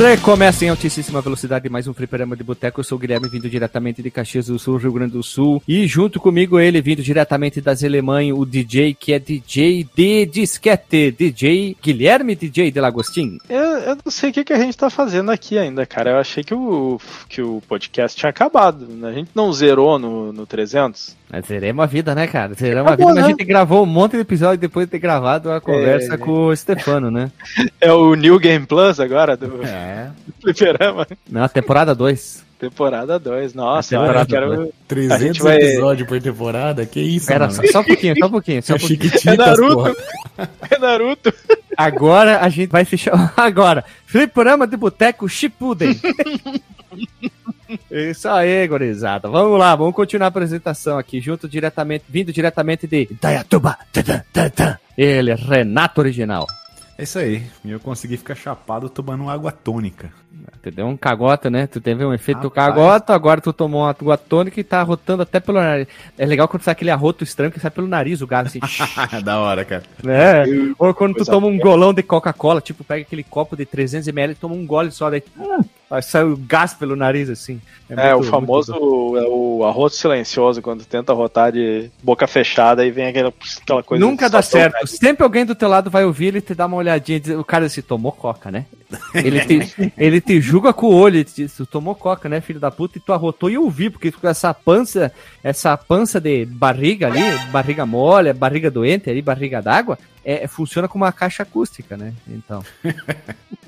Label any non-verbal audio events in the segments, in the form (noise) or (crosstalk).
Recomeça em altíssima velocidade mais um fliperama de boteco. Eu sou o Guilherme, vindo diretamente de Caxias do Sul, Rio Grande do Sul. E junto comigo ele, vindo diretamente das Alemanha, o DJ que é DJ de disquete, DJ Guilherme DJ de Lagostin. Eu, eu não sei o que, que a gente tá fazendo aqui ainda, cara. Eu achei que o, que o podcast tinha acabado. né? A gente não zerou no, no 300. Mas zeremos a vida, né, cara? Zeremos a vida, mas a né? gente gravou um monte de episódio depois de ter gravado a conversa com o Stefano, né? (laughs) É o New Game Plus agora do É. Fliperama. Na temporada 2. Temporada 2. Nossa, temporada eu quero. dois. 300 A gente vai- episódios por temporada? Que isso, Pera, mano? só, só um pouquinho, só um pouquinho, só um (laughs) É pouquinho. É Naruto. porra. É Naruto. Agora a gente vai fechar. (laughs) Agora, Fliperama de Boteco Shippuden. Isso aí, gorizada. Vamos lá, vamos continuar a apresentação aqui, junto diretamente, vindo diretamente de tadã. Ele, Renato Original. É isso aí. Eu consegui ficar chapado tomando água tônica. Tu deu um cagota, né? Tu teve um efeito Rapaz. cagota, agora tu tomou uma água tônica e tá arrotando até pelo nariz. É legal quando sai aquele arroto estranho que sai pelo nariz, o galo assim. (laughs) da hora, cara. né? Ou quando tu toma um golão de Coca-Cola, tipo, pega aquele copo de 300ml e toma um gole só, daí hum, aí sai o gás pelo nariz, assim. É, muito- o famoso é o arroto silencioso, quando tenta arrotar de boca fechada e vem aquela, aquela coisa. Nunca dá certo. Sempre alguém do teu lado vai ouvir ele te dá uma olhadinha e diz, o cara se tomou coca, né? Ele te, ele te julga com o olho, ele te diz, tu tomou coca, né, filho da puta, e tu arrotou e eu ouvi, porque com essa pança, essa pança de barriga ali, barriga mole, barriga doente ali, barriga d'água, é, funciona como uma caixa acústica, né? Então. (laughs)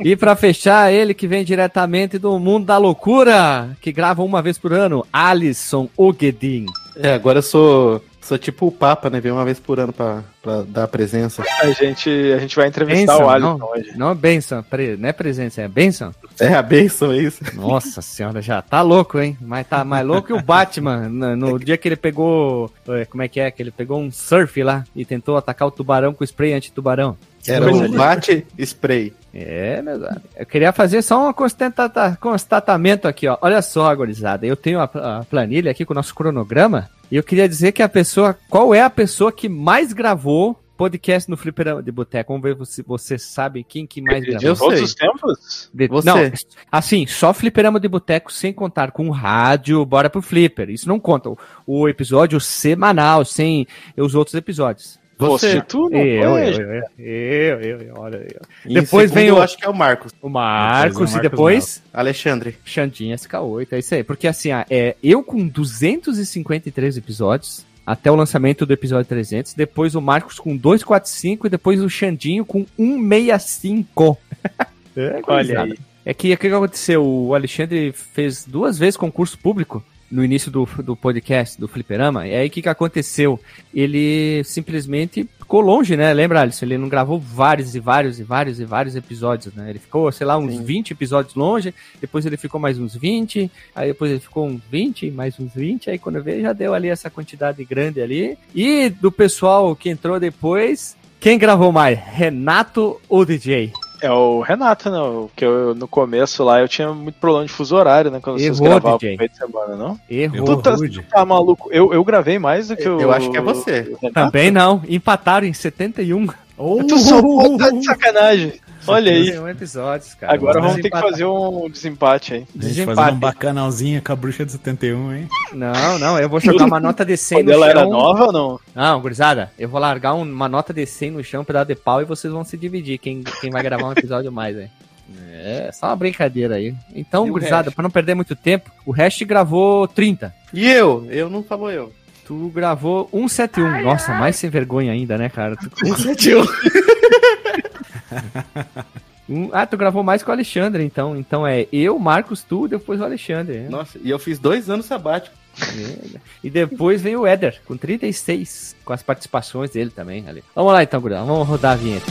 E pra fechar, ele que vem diretamente do mundo da loucura, que grava uma vez por ano, Alisson Ogedin. É, agora eu sou, sou tipo o Papa, né? Vem uma vez por ano pra, pra dar a presença. A gente, a gente vai entrevistar Benção, o Alisson não, hoje. não é benção, pre- não é presença, é benção. É a bênção, é isso? Nossa senhora, já tá louco, hein? Mas tá mais louco que o Batman no, no dia que ele pegou, eh, como é que é, que ele pegou um surf lá e tentou atacar o tubarão com spray anti-tubarão. Era o bate spray. É, meu Deus. Eu queria fazer só um constata- constatamento aqui, ó. Olha só, gurizada. Eu tenho a, a planilha aqui com o nosso cronograma. E eu queria dizer que a pessoa. Qual é a pessoa que mais gravou podcast no Fliperama de Boteco? Vamos ver se você sabe quem que mais gravou. Eu Todos sei. os tempos? De- Você. Não, assim, só fliperama de boteco sem contar com rádio, bora pro flipper. Isso não conta. O, o episódio semanal, sem os outros episódios. Você. tu não Eu, eu, eu, eu, eu, eu, olha. Em Depois segundo, vem eu o, acho que é o Marcos. o Marcos Depois o e Marcos depois Alexandre. Xandinha SK8. É isso aí. Porque assim, ah, é, eu com 253 episódios. Até o lançamento do episódio 300, depois o Marcos com 245 e depois o Xandinho com 165. (laughs) é, Olha aí. É que o que aconteceu? O Alexandre fez duas vezes concurso público no início do, do podcast, do Fliperama. E aí o que, que aconteceu? Ele simplesmente ficou longe, né? Lembra, Alisson? Ele não gravou vários e vários e vários e vários episódios, né? Ele ficou, sei lá, uns 20 episódios longe, depois ele ficou mais uns 20, aí depois ele ficou uns 20, mais uns 20, aí quando veio já deu ali essa quantidade grande ali. E do pessoal que entrou depois, quem gravou mais? Renato ou DJ? É o Renato, né? Porque eu, no começo lá eu tinha muito problema de fuso horário, né? Quando vocês Errou, gravavam DJ. no meio de semana, não? Errou. Tu tá, tu tá maluco? Eu, eu gravei mais do que o. Eu acho que é você. Também não, empataram em 71. Oh, Tu só tá de sacanagem. Olha aí. 71 episódios, cara. Agora vamos ter que fazer um desempate aí. A gente Desempate. fazendo um bacanalzinho com a bruxa de 71, hein? Não, não, eu vou jogar uma nota de 100 Quando no ela chão. era nova ou não? Não, gurizada, eu vou largar um- uma nota de 100 no chão, um pedaço de pau, e vocês vão se dividir, quem, quem vai gravar um episódio (laughs) mais, aí. É, só uma brincadeira aí. Então, gurizada, pra não perder muito tempo, o Hash gravou 30. E eu? Eu não falou eu. Tu gravou 171. Nossa, mais sem vergonha ainda, né, cara? Tu- (laughs) (laughs) Um- ah, tu gravou mais com o Alexandre, então. Então é eu, Marcos, tu, depois o Alexandre. né? Nossa, e eu fiz dois anos sabático. E depois vem o Éder, com 36, com as participações dele também ali. Vamos lá então, Gurão, vamos rodar a vinheta.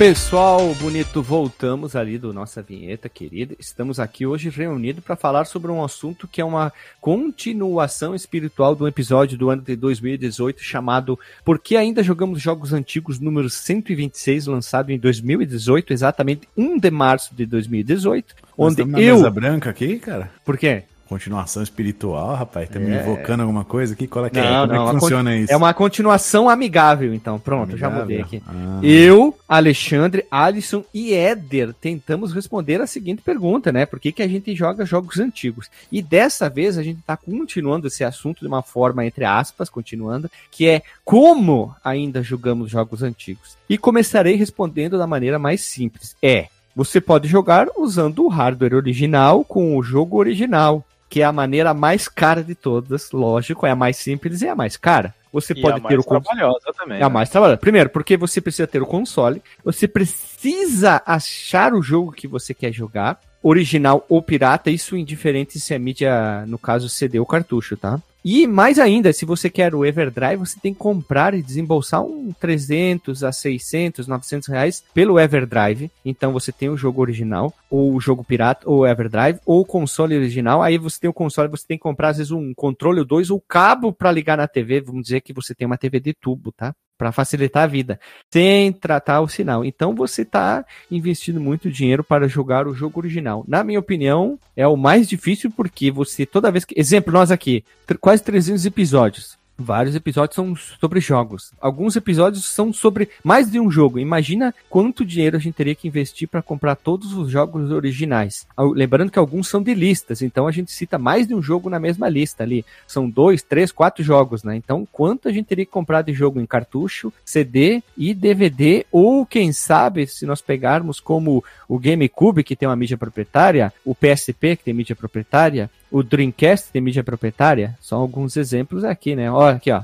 Pessoal bonito, voltamos ali do nossa vinheta querida. Estamos aqui hoje reunidos para falar sobre um assunto que é uma continuação espiritual do episódio do ano de 2018 chamado Por que ainda jogamos jogos antigos número 126, lançado em 2018, exatamente 1 de março de 2018, Nós onde eu mesa branca aqui, cara? Por quê? Continuação espiritual, rapaz. Estamos É. invocando alguma coisa aqui? Qual é que é? Não, Como não, é que funciona isso? É uma continuação amigável, então. Pronto, já Amigável? mudei aqui. Ah. Eu, Alexandre, Alisson e Éder tentamos responder a seguinte pergunta, né? Por que, que a gente joga jogos antigos? E dessa vez a gente está continuando esse assunto de uma forma, entre aspas, continuando, que é como ainda jogamos jogos antigos. E começarei respondendo da maneira mais simples. É, você pode jogar usando o hardware original com o jogo original, que é a maneira mais cara de todas, lógico, é a mais simples e é a mais cara. Você E pode a ter o console. trabalhosa também. É a né? mais trabalhada. Primeiro, porque você precisa ter o console, você precisa achar o jogo que você quer jogar, original ou pirata, isso indiferente se é mídia, no caso, CD ou cartucho, tá? E mais ainda, se você quer o Everdrive, você tem que comprar e desembolsar um 300 a 600, 900 reais pelo Everdrive. Então você tem o jogo original, ou o jogo pirata, ou Everdrive, ou o console original. Aí você tem o console, você tem que comprar às vezes um controle ou dois, ou cabo para ligar na TV. Vamos dizer que você tem uma TV de tubo, tá? Para facilitar a vida, sem tratar o sinal. Então você está investindo muito dinheiro para jogar o jogo original. Na minha opinião, é o mais difícil porque você toda vez que, exemplo, nós aqui, quase 300 episódios. Vários episódios são sobre jogos. Alguns episódios são sobre mais de um jogo. Imagina quanto dinheiro a gente teria que investir para comprar todos os jogos originais. Lembrando que alguns são de listas, então a gente cita mais de um jogo na mesma lista ali. São dois, três, quatro jogos, né? Então, quanto a gente teria que comprar de jogo em cartucho, CD e DVD, ou quem sabe, se nós pegarmos como o GameCube, que tem uma mídia proprietária, o PSP, que tem mídia proprietária, o Dreamcast, tem mídia proprietária, são alguns exemplos aqui, né? Olha aqui, ó.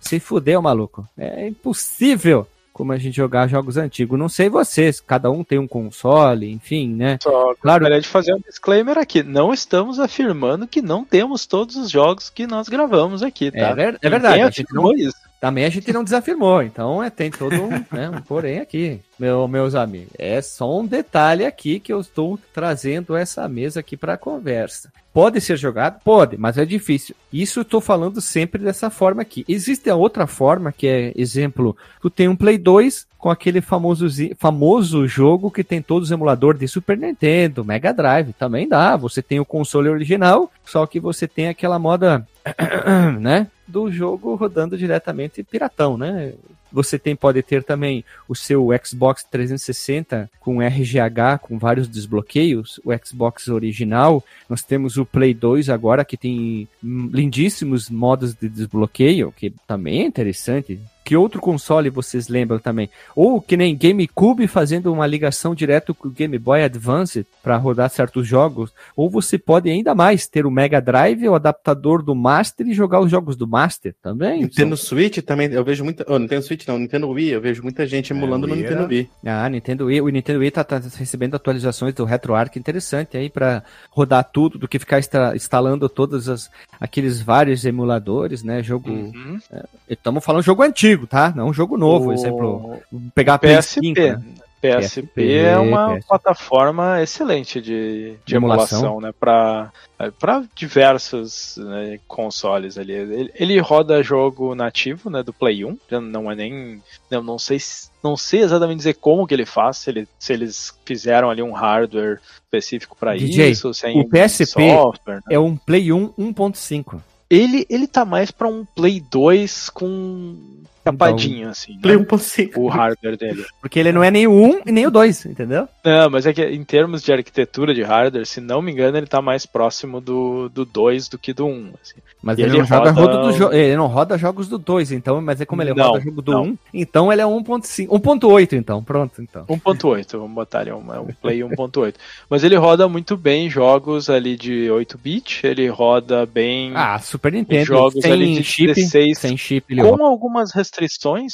Se fudeu, maluco. É impossível como a gente jogar jogos antigos. Não sei vocês, cada um tem um console, enfim, né? Só Claro. gostaria de fazer um disclaimer aqui. Não estamos afirmando que não temos todos os jogos que nós gravamos aqui, tá? É, ver- é verdade. Ninguém A gente não, afirmou isso. Também a gente não desafirmou, então é, tem todo um, (laughs) né, um porém aqui, meu, meus amigos. É só um detalhe aqui que eu estou trazendo essa mesa aqui para conversa. Pode ser jogado? Pode, mas é difícil. Isso eu estou falando sempre dessa forma aqui. Existe a outra forma, que é, exemplo, tu tem um Play 2 com aquele famoso, famoso jogo que tem todos os emuladores de Super Nintendo, Mega Drive, também dá. Você tem o console original, só que você tem aquela moda, (coughs) né, do jogo rodando diretamente piratão, né? Você tem, pode ter também o seu Xbox 360 com RGH, com vários desbloqueios, o Xbox original. Nós temos o Play 2 agora, que tem lindíssimos modos de desbloqueio, que também é interessante. Que outro console vocês lembram também? Ou que nem GameCube fazendo uma ligação direto com o Game Boy Advance para rodar certos jogos. Ou você pode ainda mais ter o Mega Drive, o adaptador do Master e jogar os jogos do Master também. Nintendo Switch também, eu vejo muita. Oh, Nintendo Switch não, Nintendo Wii, eu vejo muita gente emulando no Wii Nintendo era- Wii. Ah, Nintendo Wii. O Nintendo Wii tá, tá recebendo atualizações do RetroArch interessante aí para rodar tudo, do que ficar insta- instalando todos as, aqueles vários emuladores, né? Jogo. Uhum. Estamos falando jogo antigo, tá? Não um jogo novo, O exemplo. Pegar Play PSP. 5, né? PSP, PSP, é uma PSP. plataforma excelente de, de emulação. emulação, né? Para para diversos né, consoles ali. Ele, ele roda jogo nativo, né? Do Play 1. Já Não é nem. Eu não sei se- não sei exatamente dizer como que ele faz, se, ele, se eles fizeram ali um hardware específico para isso, é o PSP software. né? É um Play 1 1.5. Ele, ele tá mais pra um Play 2 com Capadinho, assim. Play Né? 1.5. O hardware dele. Porque ele não é nem o 1 e nem o 2, entendeu? Não, mas é que em termos de arquitetura de hardware, se não me engano, ele tá mais próximo do, do 2 do que do 1. Assim. Mas ele, ele não roda- rodo do jo- ele não roda jogos do 2, então, mas é como ele Não, roda jogo do não. 1, então ele é 1.5, 1.8 então, pronto, então. 1.8, vamos botar ali um, é um Play 1.8. Mas ele roda muito bem jogos ali de 8-bit, ele roda bem Ah, Super Nintendo, jogos sem ali de chip, 16 sem chip ele com roda. algumas restrições,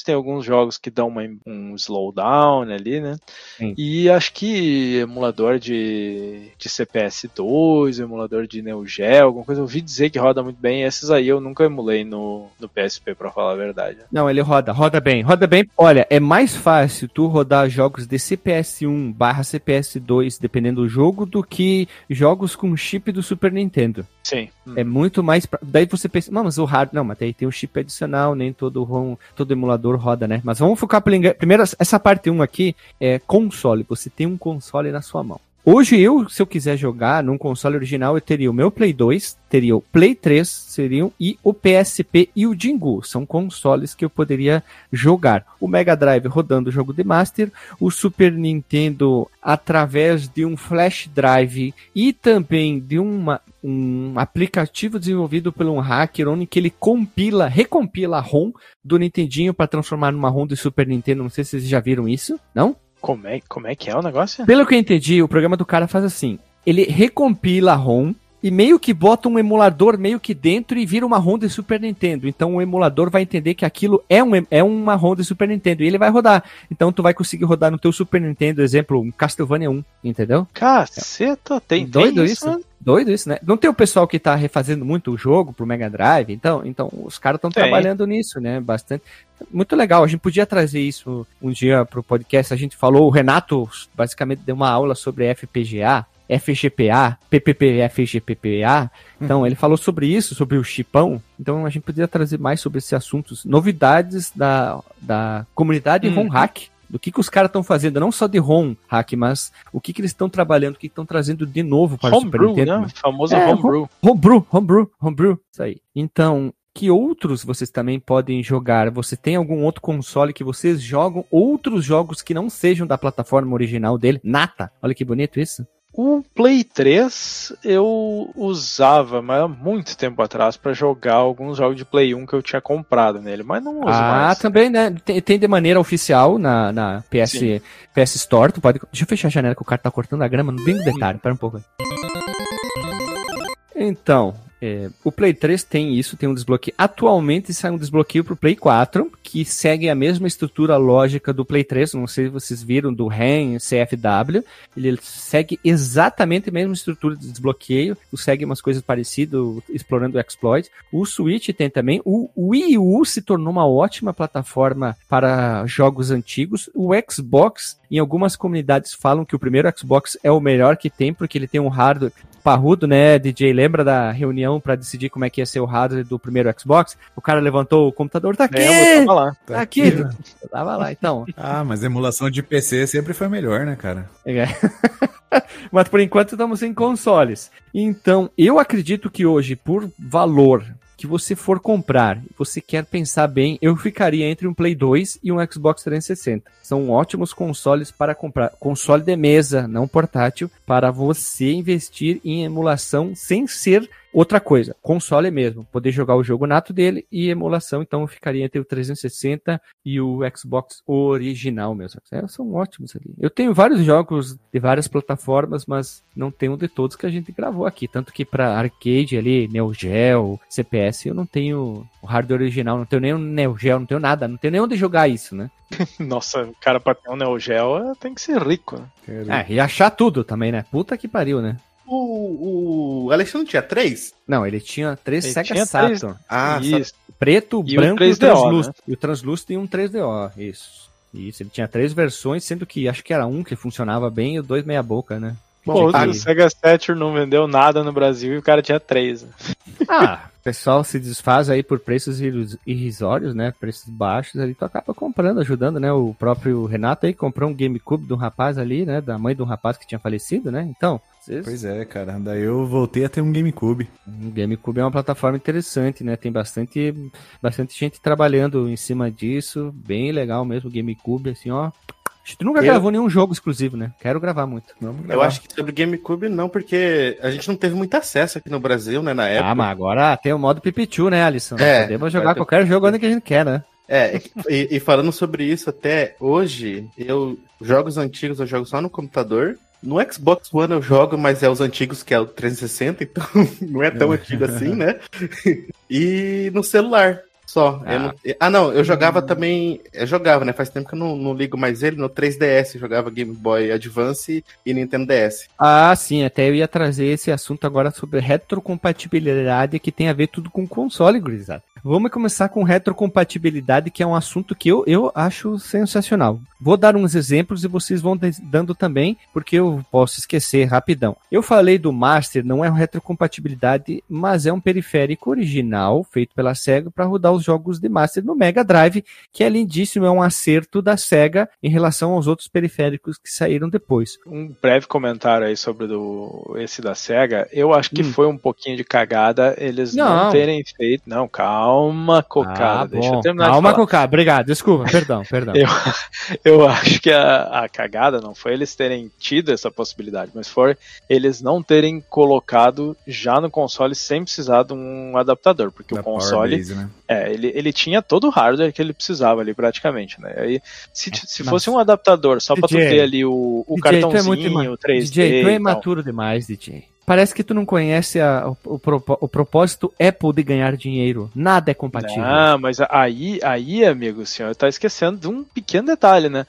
tem alguns jogos que dão uma- um slowdown ali, né? Sim. E acho que emulador de, de CPS2, emulador de Neo Geo, alguma coisa, eu ouvi dizer que roda muito bem. Esses aí eu nunca emulei no, no PSP, pra falar a verdade. Não, ele roda, roda bem, roda bem. Olha, é mais fácil tu rodar jogos de CPS1 barra CPS2, dependendo do jogo, do que jogos com chip do Super Nintendo. Sim. É muito mais. Pra... Daí você pensa, não, mas o hard. Não, mas daí tem um chip adicional, nem todo ROM, todo emulador roda, né? Mas vamos focar primeiro. Essa parte 1 aqui é console. Você tem um console na sua mão. Hoje eu, se eu quiser jogar num console original, eu teria o meu Play 2, teria o Play 3, seriam e o PSP e o Jingu. São consoles que eu poderia jogar. O Mega Drive rodando o jogo de Master, o Super Nintendo através de um flash drive e também de uma, um aplicativo desenvolvido por um hacker onde ele compila, recompila a ROM do Nintendinho para transformar numa ROM do Super Nintendo. Não sei se vocês já viram isso, não? Como é, como é que é o negócio? Pelo que eu entendi, o programa do cara faz assim: ele recompila ROM e meio que bota um emulador meio que dentro e vira uma ROM de Super Nintendo. Então o emulador vai entender que aquilo é, um, é uma ROM de Super Nintendo e ele vai rodar. Então tu vai conseguir rodar no teu Super Nintendo, exemplo, um Castlevania 1, entendeu? Caceta, tem, Doido tem isso? né? Doido isso, né? Não tem o pessoal que tá refazendo muito o jogo pro Mega Drive, então, então os caras estão trabalhando nisso, né? Bastante. Muito legal. A gente podia trazer isso um dia pro podcast. A gente falou, o Renato basicamente deu uma aula sobre FPGA, FGPA, PPP, FGPPA. Então, ele falou sobre isso, sobre o chipão. Então, a gente podia trazer mais sobre esses assuntos, novidades da, da comunidade Hum. ROM Hack. Do que, que os caras estão fazendo, não só de ROM hack, mas o que, que eles estão trabalhando, o que estão trazendo de novo para o Super Homebrew, Nintendo. né? O famoso É, Homebrew. Homebrew, homebrew, homebrew, isso aí. Então, que outros vocês também podem jogar? Você tem algum outro console que vocês jogam outros jogos que não sejam da plataforma original dele? Nata, olha que bonito isso. O Play 3 eu usava, mas há muito tempo atrás, pra jogar alguns jogos de Play 1 que eu tinha comprado nele, mas não uso Ah, mais. também, né? Tem, tem de maneira oficial na, na PS, Sim. PS Store. Tu pode. Deixa eu fechar a janela que o cara tá cortando a grama, bem no detalhe. Pera um pouco aí. Então, é, o Play 3 tem isso, tem um desbloqueio. Atualmente sai um desbloqueio pro Play 4, que segue a mesma estrutura lógica do Play 3. Não sei se vocês viram do REM, CFW. Ele segue exatamente a mesma estrutura de desbloqueio, segue umas coisas parecidas, explorando o exploit. O Switch tem também. O Wii U se tornou uma ótima plataforma para jogos antigos. O Xbox, em algumas comunidades falam que o primeiro Xbox é o melhor que tem, porque ele tem um hardware parrudo, né, DJ? Lembra da reunião para decidir como é que ia ser o hardware do primeiro Xbox? O cara levantou o computador, tá aqui! Lembro, tava lá. Tá aqui! (laughs) Tava lá, então. Ah, mas emulação de PC sempre foi melhor, né, cara? É. (laughs) Mas por enquanto estamos em consoles. Então, eu acredito que hoje, por valor que você for comprar, você quer pensar bem, eu ficaria entre um Play 2 e um Xbox 360. São ótimos consoles para comprar. Console de mesa, não portátil, para você investir em emulação sem ser outra coisa. Console mesmo, poder jogar o jogo nato dele e emulação, então eu ficaria entre o 360 e o Xbox original mesmo. É, são ótimos ali. Eu tenho vários jogos de várias plataformas, mas não tenho de todos que a gente gravou aqui. Tanto que para arcade ali, Neo Geo, CPS, eu não tenho o hardware original, não tenho nem o Neo Geo, não tenho nada, não tenho nem onde jogar isso, né? (laughs) Nossa, o cara pra ter um Neo Geo tem que ser rico. né? É, e achar tudo também, né? Puta que pariu, né? O, o Alexandre tinha três? Não, ele tinha três Ele Sega tinha Saturn. três. Ah, Isso. Preto, E branco e o 3DO, translúcido. né? E o translúcido e um 3DO, isso. Isso, ele tinha três versões, sendo que acho que era um que funcionava bem e o dois meia boca, né? Pô, Tinha o Sega Saturn não vendeu nada no Brasil e o cara tinha três. né? Ah, pessoal se desfaz aí por preços irris- irrisórios, né? Preços baixos ali, tu acaba comprando, ajudando, né? O próprio Renato aí comprou um GameCube de um rapaz ali, né? Da mãe de um rapaz que tinha falecido, né? Então, vocês- Pois é, cara. Daí eu voltei a ter um GameCube. o GameCube é uma plataforma interessante, né? Tem bastante, bastante gente trabalhando em cima disso, bem legal mesmo o GameCube, assim, ó. Tu nunca Eu- gravou nenhum jogo exclusivo, né? Quero gravar muito. Eu acho que sobre GameCube não, porque a gente não teve muito acesso aqui no Brasil, né, na época. Ah, mas agora tem o modo Pipichu, né, Alisson? É, Podemos jogar ter- qualquer jogo onde que a gente quer, né? É, e, e falando sobre isso, até hoje, eu jogos antigos eu jogo só no computador. No Xbox One eu jogo, mas é os antigos, que é o 360, então (laughs) não é tão antigo assim, né? (laughs) E no celular. Só. Ah. não- ah, não, eu jogava também. Eu jogava, né? Faz tempo que eu não, não ligo mais ele. No 3DS eu jogava Game Boy Advance e Nintendo DS. Ah, sim, até eu ia trazer esse assunto agora sobre retrocompatibilidade que tem a ver tudo com console, gurizada. Vamos começar com retrocompatibilidade, que é um assunto que eu, eu acho sensacional. Vou dar uns exemplos e vocês vão dando também, porque eu posso esquecer rapidão. Eu falei do Master, não é retrocompatibilidade, mas é um periférico original feito pela Sega para rodar os jogos de Master no Mega Drive, que é lindíssimo, é um acerto da Sega em relação aos outros periféricos que saíram depois. Um breve comentário aí sobre do, esse da SEGA. Eu acho que Hum. foi um pouquinho de cagada eles não, Não. terem feito. Não, calma, cocada. Ah, deixa eu terminar Calma, de falar. Cocá. Obrigado. Desculpa. Perdão, perdão. Eu, (laughs) eu acho que a, a cagada não foi eles terem tido essa possibilidade, mas foi eles não terem colocado já no console sem precisar de um adaptador, porque Da o console, Base, né? é, ele, ele tinha todo o hardware que ele precisava ali praticamente, né? Aí, se, se mas- fosse um adaptador só pra tu ter ali o, o DJ, cartãozinho, ima- o 3D DJ, tu é imaturo demais, DJ. Parece que tu não conhece a- o, o o propósito Apple de ganhar dinheiro. Nada é compatível. Ah, mas aí, aí, amigo, o senhor tá esquecendo de um pequeno detalhe, né?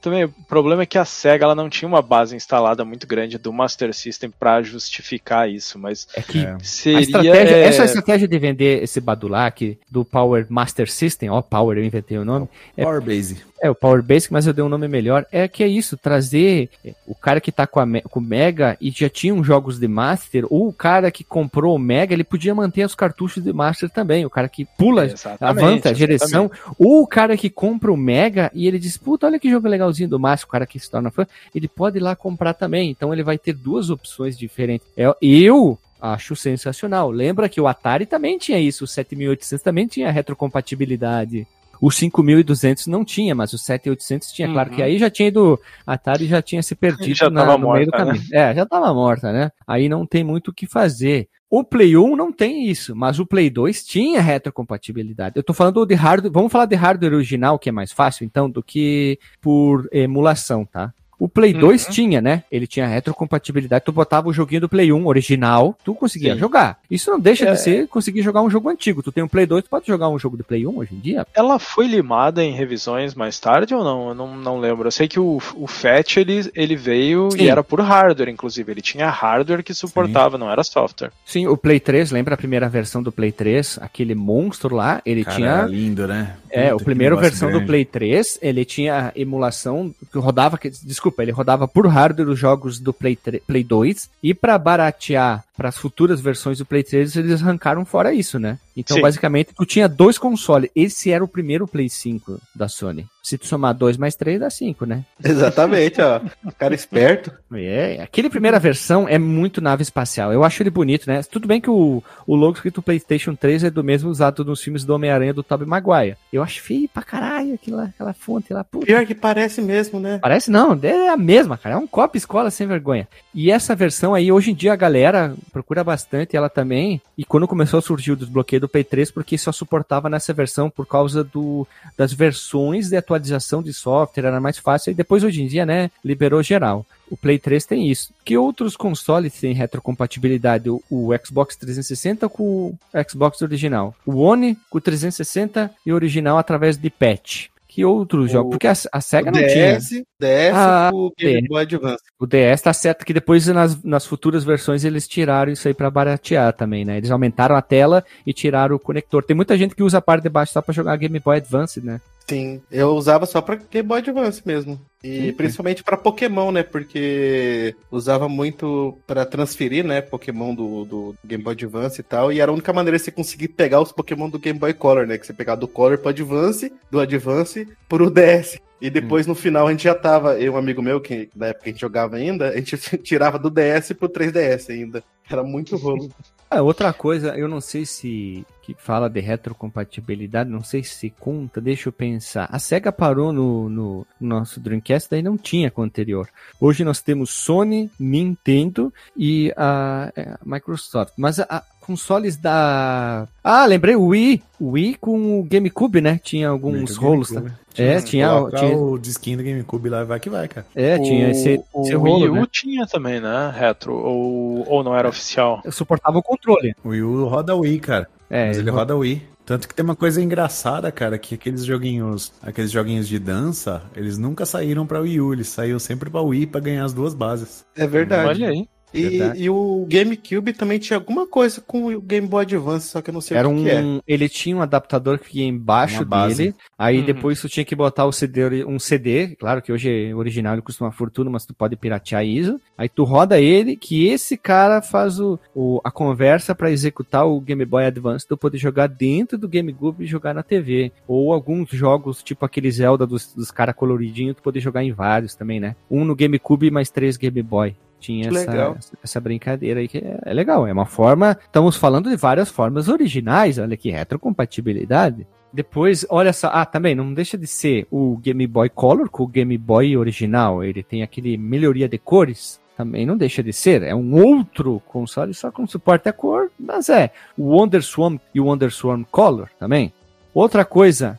Também, o problema é que a SEGA ela não tinha uma base instalada muito grande do Master System pra justificar isso, mas É que a seria... estratégia, é, essa estratégia de vender esse Badulac do Power Master System, ó, Power, eu inventei o nome. É- Power Base. É, o Power Basic, mas eu dei um nome melhor. É que é isso, trazer é, o cara que tá com, a, com o Mega e já tinha uns jogos de Master, ou o cara que comprou o Mega, ele podia manter os cartuchos de Master também. O cara que pula, Exatamente, avança a direção, ou o cara que compra o Mega e ele diz, puta, olha que jogo legalzinho do Master, o cara que se torna fã, ele pode ir lá comprar também. Então ele vai ter duas opções diferentes. É, eu acho sensacional. Lembra que o Atari também tinha isso, o 7800 também tinha retrocompatibilidade. O 5200 não tinha, mas o 7800 tinha. Claro Uhum. que aí já tinha ido. A Atari já tinha se perdido Já na- no meio do morta, né? caminho. É, já tava morta, né? Aí não tem muito o que fazer. O Play 1 não tem isso, mas o Play 2 tinha retrocompatibilidade. Eu tô falando de hardware, vamos falar de hardware original, que é mais fácil, então, do que por emulação, tá? O Play Uhum. 2 tinha, né? Ele tinha retrocompatibilidade. Tu botava o joguinho do Play 1 original, tu conseguia Sim. jogar. Isso não deixa É. de ser conseguir jogar um jogo antigo. Tu tem um Play 2, tu pode jogar um jogo do Play 1 hoje em dia? Ela foi limada em revisões mais tarde ou não? Eu não, não lembro. Eu sei que o, o FAT ele, ele veio Sim. e era por hardware, inclusive. Ele tinha hardware que suportava, não era software. Sim, o Play 3, lembra a primeira versão do Play 3? Aquele monstro lá, ele Cara, tinha. era lindo, né? É, Puta, o primeiro versão do grande. Play 3, ele tinha emulação que rodava, que- desculpa, ele rodava por hardware os jogos do Play, 3, Play 2 e para baratear para as futuras versões do Play 3, eles arrancaram fora isso, né? Então, Sim. basicamente, tu tinha dois consoles. Esse era o primeiro Play 5 da Sony. Se tu somar 2 mais 3 dá 5, né? (laughs) Exatamente, ó. Cara esperto. É, aquele primeira versão é muito nave espacial. Eu acho ele bonito, né? Tudo bem que o, o logo escrito PlayStation 3 é do mesmo usado nos filmes do Homem-Aranha do Tobey Maguire. Eu acho feio pra caralho aquela, aquela fonte lá. Puta. Pior que parece mesmo, né? Parece não, é a mesma, cara. É um copo escola sem vergonha. E essa versão aí, hoje em dia a galera procura bastante ela também. E quando começou a surgir o desbloqueio do Play 3, porque só suportava nessa versão por causa do, das versões de atualização de software, era mais fácil. E depois, hoje em dia, né, liberou geral. O Play 3 tem isso. Que outros consoles têm retrocompatibilidade? O, o Xbox 360 com o Xbox original. O One com o 360 e o original através de patch. Que outros O- jogos? Porque a, a SEGA não tinha. DS, DS Ah, o Game é. Boy Advance. O DS tá certo que depois nas, nas futuras versões eles tiraram isso aí pra baratear também, né? Eles aumentaram a tela e tiraram o conector. Tem muita gente que usa a parte de baixo só pra jogar Game Boy Advance, né? Sim, eu usava só pra Game Boy Advance mesmo. E principalmente pra Pokémon, né? Porque usava muito pra transferir, né? Pokémon do, do Game Boy Advance e tal. E era a única maneira de você conseguir pegar os Pokémon do Game Boy Color, né? Que você pegava do Color pro Advance, do Advance pro DS. E depois, no final, a gente já tava, eu um amigo meu, que na época a gente jogava ainda, a gente (laughs) tirava do DS pro 3DS ainda. Era muito rolo. Ah, (laughs) outra coisa, eu não sei se que fala de retrocompatibilidade, não sei se conta, deixa eu pensar. A SEGA parou no, no nosso Dreamcast, daí não tinha com o anterior. Hoje nós temos Sony, Nintendo e a, a Microsoft. Mas a, a, consoles da. Ah, lembrei, o Wii. O Wii com o GameCube, né? Tinha alguns rolos. Tá? É, tinha. tinha... o disquinho do GameCube lá, vai que vai, cara. É, tinha o, esse, o esse rolo. O Wii U né? tinha também, né? Retro. Ou, ou não era oficial? Eu suportava o controle. O Wii U roda Wii, cara. É, Mas ele roda Wii. Tanto que tem uma coisa engraçada, cara, que aqueles joguinhos, aqueles joguinhos de dança, eles nunca saíram pra Wii U, eles saíram sempre pra Wii pra ganhar as duas bases. É verdade. Olha aí. E, e, o GameCube também tinha alguma coisa com o Game Boy Advance, só que eu não sei Era o que, um, que é. Ele tinha um adaptador que ia embaixo Uma base. dele, aí Uhum. depois tu tinha que botar o CD, um CD, claro que hoje é original ele custa uma fortuna, mas tu pode piratear isso. Aí tu roda ele, que esse cara faz o, o- a conversa pra executar o Game Boy Advance, tu poder jogar dentro do GameCube e jogar na TV. Ou alguns jogos, tipo aquele Zelda dos, dos caras coloridinhos, tu poder jogar em vários também, né? Um no GameCube mais três Game Boy. Tinha essa, essa brincadeira aí que é, é legal. É uma forma. Estamos falando de várias formas originais. Olha que retrocompatibilidade. Depois, olha só. Ah, também, não deixa de ser o Game Boy Color com o Game Boy original. Ele tem aquele melhoria de cores. Também não deixa de ser. É um outro console, só com suporte a cor. Mas é. O WonderSwan e o WonderSwan Color também. Outra coisa.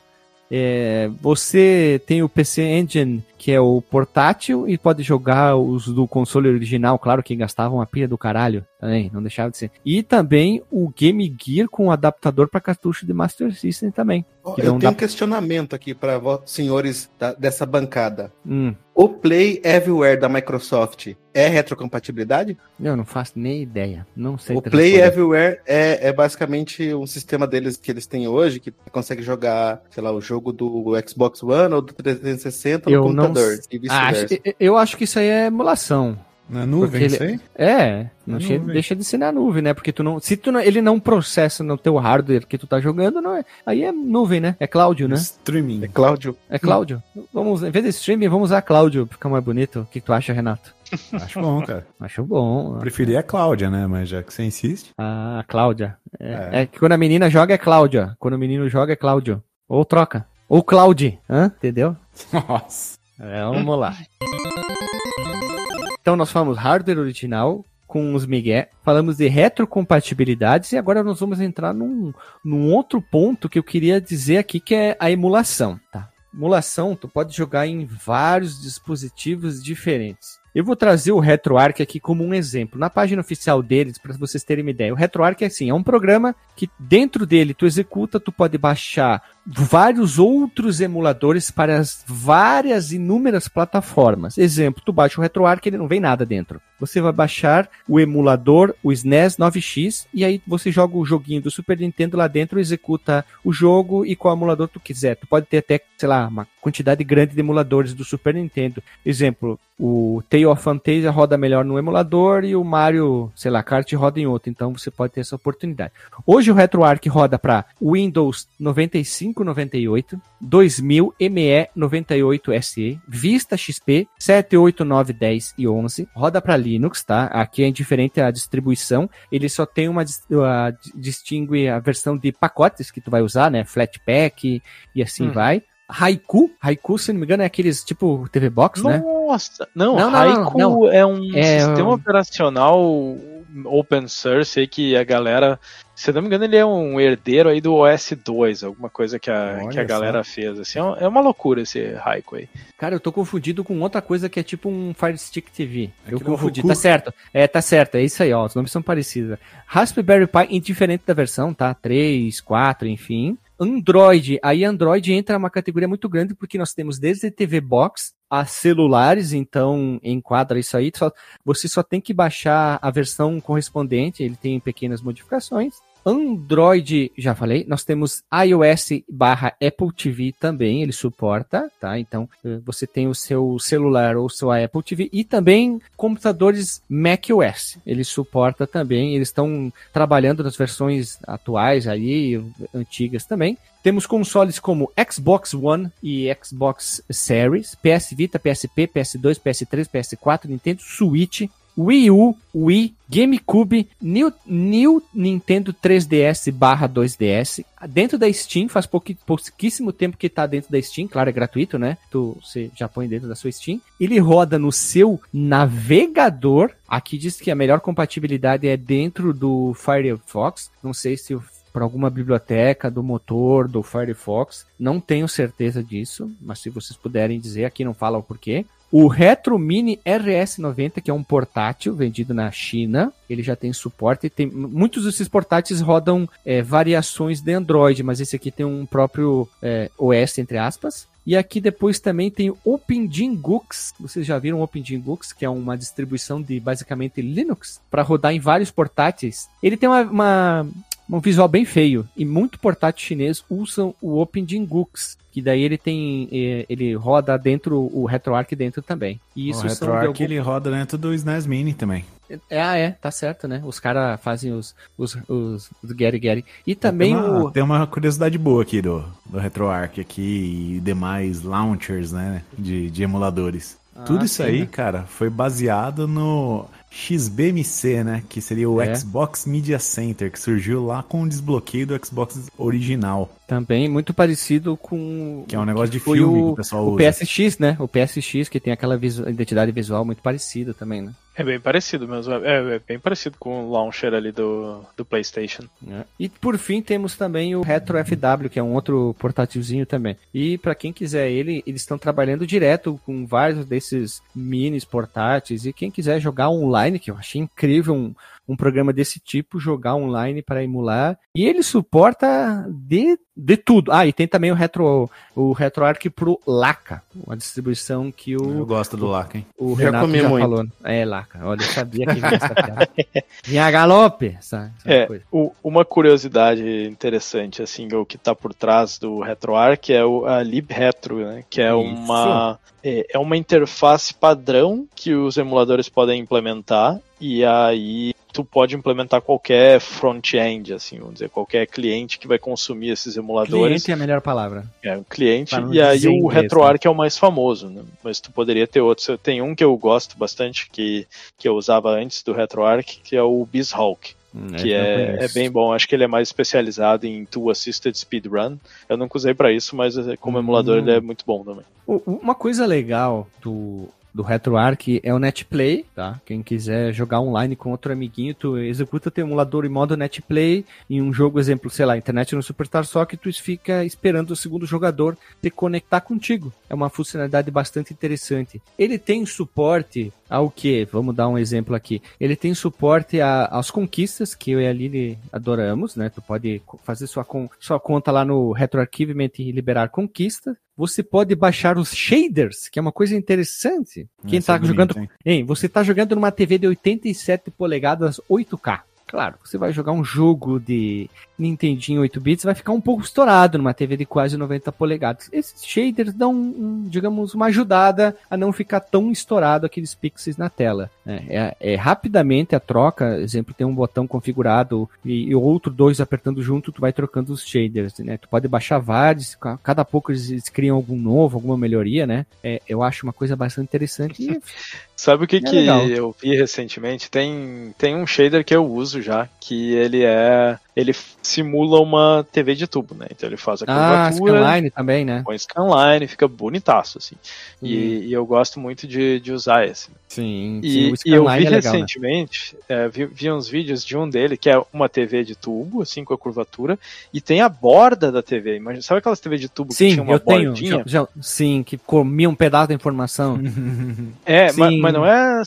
É, você tem o PC Engine, que é o portátil, e pode jogar os do console original, claro que gastavam uma pilha do caralho também, não deixava de ser. E também o Game Gear com adaptador para cartucho de Master System também. Que eu tenho um questionamento aqui para senhores da- dessa bancada. Hum, O Play Everywhere da Microsoft é retrocompatibilidade? eu não faço nem ideia. Não sei. O Play responder. Everywhere é, é basicamente um sistema deles que eles têm hoje, que consegue jogar, sei lá, o jogo do Xbox One ou do 360 no Eu não computador. E Ah, acho- eu- eu acho que isso aí é emulação. Na nuvem, ele- isso aí? É, não che- deixa de ser na nuvem, né? Porque tu não, se tu não- ele não processa no teu hardware que tu tá jogando, não é, aí é nuvem, né? É cloud, né? Streaming. É Cláudio. É Cláudio. Vamos, em vez de streaming, vamos usar Cláudio, fica mais bonito. O que tu acha, Renato? (laughs) Acho bom, cara. Acho bom. Preferi a Cláudia, né? Mas já que você insiste. Ah, Cláudia. É, É. é que quando a menina joga é Cláudia. Quando o menino joga é Cláudio. Ou troca. Ou Cláudio. Hã? Entendeu? (laughs) Nossa. É, vamos lá. Então nós falamos hardware original com os Miguel, falamos de retrocompatibilidades e agora nós vamos entrar num, num outro ponto que eu queria dizer aqui que é a emulação, tá? Emulação, tu pode jogar em vários dispositivos diferentes. Eu vou trazer o RetroArch aqui como um exemplo. Na página oficial deles, para vocês terem uma ideia, o RetroArch é assim, é um programa que dentro dele tu executa, tu pode baixar vários outros emuladores para as várias inúmeras plataformas. Exemplo, tu baixa o RetroArch, ele não vem nada dentro. Você vai baixar o emulador, o SNES 9X, e aí você joga o joguinho do Super Nintendo lá dentro, executa o jogo e qual emulador tu quiser. Tu pode ter até, sei lá, uma quantidade grande de emuladores do Super Nintendo. Exemplo, o Tale of Fantasia roda melhor no emulador e o Mario, sei lá, Kart roda em outro. Então você pode ter essa oportunidade. Hoje o RetroArch roda para Windows 95, 98, 2000 ME 98 SE, Vista XP 7, 8, 9, 10 e 11. Roda para Linux, tá? Aqui é indiferente a distribuição. Ele só tem uma a- distingue a versão de pacotes que tu vai usar, né? Flatpak e assim Uhum. vai. Haiku, Haiku, se não me engano, é aqueles tipo TV Box, né? Nossa, não, Não, não, Haiku não, é um É, sistema um- operacional open source aí que a galera, se não me engano, ele é um herdeiro aí do OS2, alguma coisa que a, Olha que a só. galera fez. Assim, é uma- é uma loucura esse Haiku aí. Cara, eu tô confundido com outra coisa que é tipo um Fire Stick TV. eu é confundi. Tá certo. É, tá certo. É isso aí, ó. Os nomes são parecidos. Raspberry Pi, indiferente da versão, tá? 3, 4, enfim. Android. Aí Android entra uma categoria muito grande porque nós temos desde TV Box a celulares, então enquadra isso aí. Só- você só tem que baixar a versão correspondente, ele tem pequenas modificações. Android, já falei. Nós temos iOS barra Apple TV também, ele suporta, tá? Então, eh, você tem o seu celular ou sua Apple TV e também computadores macOS. Ele suporta também, eles estão trabalhando nas versões atuais aí, antigas também. Temos consoles como Xbox One e Xbox Series, PS Vita, PSP, PS2, PS3, PS4, Nintendo Switch, Wii U, Wii, GameCube, New, New Nintendo 3DS barra 2DS. Dentro da Steam, faz pouqui, pouquíssimo tempo que tá dentro da Steam, claro, é gratuito, né? Tu, você já põe dentro da sua Steam. Ele roda no seu navegador. Aqui diz que a melhor compatibilidade é dentro do Firefox. Não sei se o para alguma biblioteca do motor do Firefox. Não tenho certeza disso, mas se vocês puderem dizer, aqui não fala o porquê. O Retro Mini RS90, que é um portátil vendido na China, ele já tem suporte. Tem, muitos desses portáteis rodam é, variações de Android, mas esse aqui tem um próprio é, OS, entre aspas. E aqui depois também tem o OpenGingux. Vocês já viram o OpenGingux, que é uma distribuição de basicamente Linux para rodar em vários portáteis. Ele tem uma, uma, um visual bem feio. E muito portátil chinês usam o OpenGingux, que daí ele tem eh, ele roda dentro o RetroArch dentro também. E isso o RetroArch algum... ele roda dentro do SNES Mini também. É, ah, é, tá certo, né? Os caras fazem os, os, os, os Gary Gary. E também tem uma, o. Tem uma curiosidade boa aqui do, do RetroArch aqui e demais launchers, né? De, de emuladores. Ah, Tudo isso sim, aí, né? cara, foi baseado no XBMC, né? Que seria o é. Xbox Media Center, que surgiu lá com o desbloqueio do Xbox original. Também muito parecido com. Que é um negócio de filme o, que o pessoal o usa. PSX, né? O PSX, que tem aquela visu identidade visual muito parecida também, né? É bem parecido mesmo. É, é, bem parecido com o launcher ali do, do PlayStation. É. E por fim temos também o Retro FW, que é um outro portátilzinho também. E para quem quiser ele, eles estão trabalhando direto com vários desses minis portáteis. E quem quiser jogar online, que eu achei incrível um, um programa desse tipo, jogar online para emular. E ele suporta de, de tudo. Ah, e tem também o Retro o RetroArch pro Laca, uma distribuição que o. Eu gosto do Laca, hein? O Renato já muito. falou. É, Laca. Olha, eu sabia que vinha essa piada. (laughs) Vinha a galope, essa é, coisa. O, uma curiosidade interessante, assim, o que está por trás do RetroArch é o, a LibRetro, né? Que é Isso. uma. É, é uma interface padrão que os emuladores podem implementar e aí tu pode implementar qualquer front-end, assim, vamos dizer, qualquer cliente que vai consumir esses emuladores. Cliente é a melhor palavra. É, um cliente, e aí o RetroArch é o mais famoso, né? Mas tu poderia ter outros. Tem um que eu gosto bastante, que, que eu usava antes do RetroArch, que é o BizHawk. Hum, que é, é, bem bom. Acho que ele é mais especializado em Tool Assisted Speedrun. Eu nunca usei para isso, mas como emulador hum. ele é muito bom também. Uma coisa legal do do RetroArch é o NetPlay, tá? Quem quiser jogar online com outro amiguinho, tu executa teu emulador em modo NetPlay em um jogo, exemplo, sei lá, internet no Superstar Soccer, tu fica esperando o segundo jogador se conectar contigo. É uma funcionalidade bastante interessante. Ele tem suporte ao que? Vamos dar um exemplo aqui. Ele tem suporte às conquistas, que eu e a Lili adoramos, né? Tu pode fazer sua, sua conta lá no RetroArchivement e liberar conquista. Você pode baixar os shaders, que é uma coisa interessante. Quem está jogando. Hein? Hein, você está jogando numa TV de 87 polegadas 8K. Claro, você vai jogar um jogo de Nintendinho 8 bits, vai ficar um pouco estourado numa TV de quase 90 polegadas. Esses shaders dão, um, digamos, uma ajudada a não ficar tão estourado aqueles pixels na tela. É, é, é rapidamente a troca, exemplo, tem um botão configurado e, e, outro dois apertando junto, tu vai trocando os shaders, né? Tu pode baixar vários, cada pouco eles, eles criam algum novo, alguma melhoria, né? É, eu acho uma coisa bastante interessante. E, (laughs) Sabe o que, é que eu vi recentemente? Tem, tem um shader que eu uso já, que ele é ele simula uma TV de tubo, né? Então ele faz a ah, curvatura. Ah, scanline também, né? Põe scanline, fica bonitaço, assim. Hum. E, e, eu gosto muito de, de usar esse. Sim, e, sim, e eu vi é legal, recentemente, né? é, vi, vi, uns vídeos de um dele, que é uma TV de tubo, assim, com a curvatura, e tem a borda da TV. Imagina, sabe aquelas TV de tubo sim, que tinha uma eu bordinha? Tenho, já, já, sim, que comia um pedaço da informação. (laughs) é, mas, mas, não é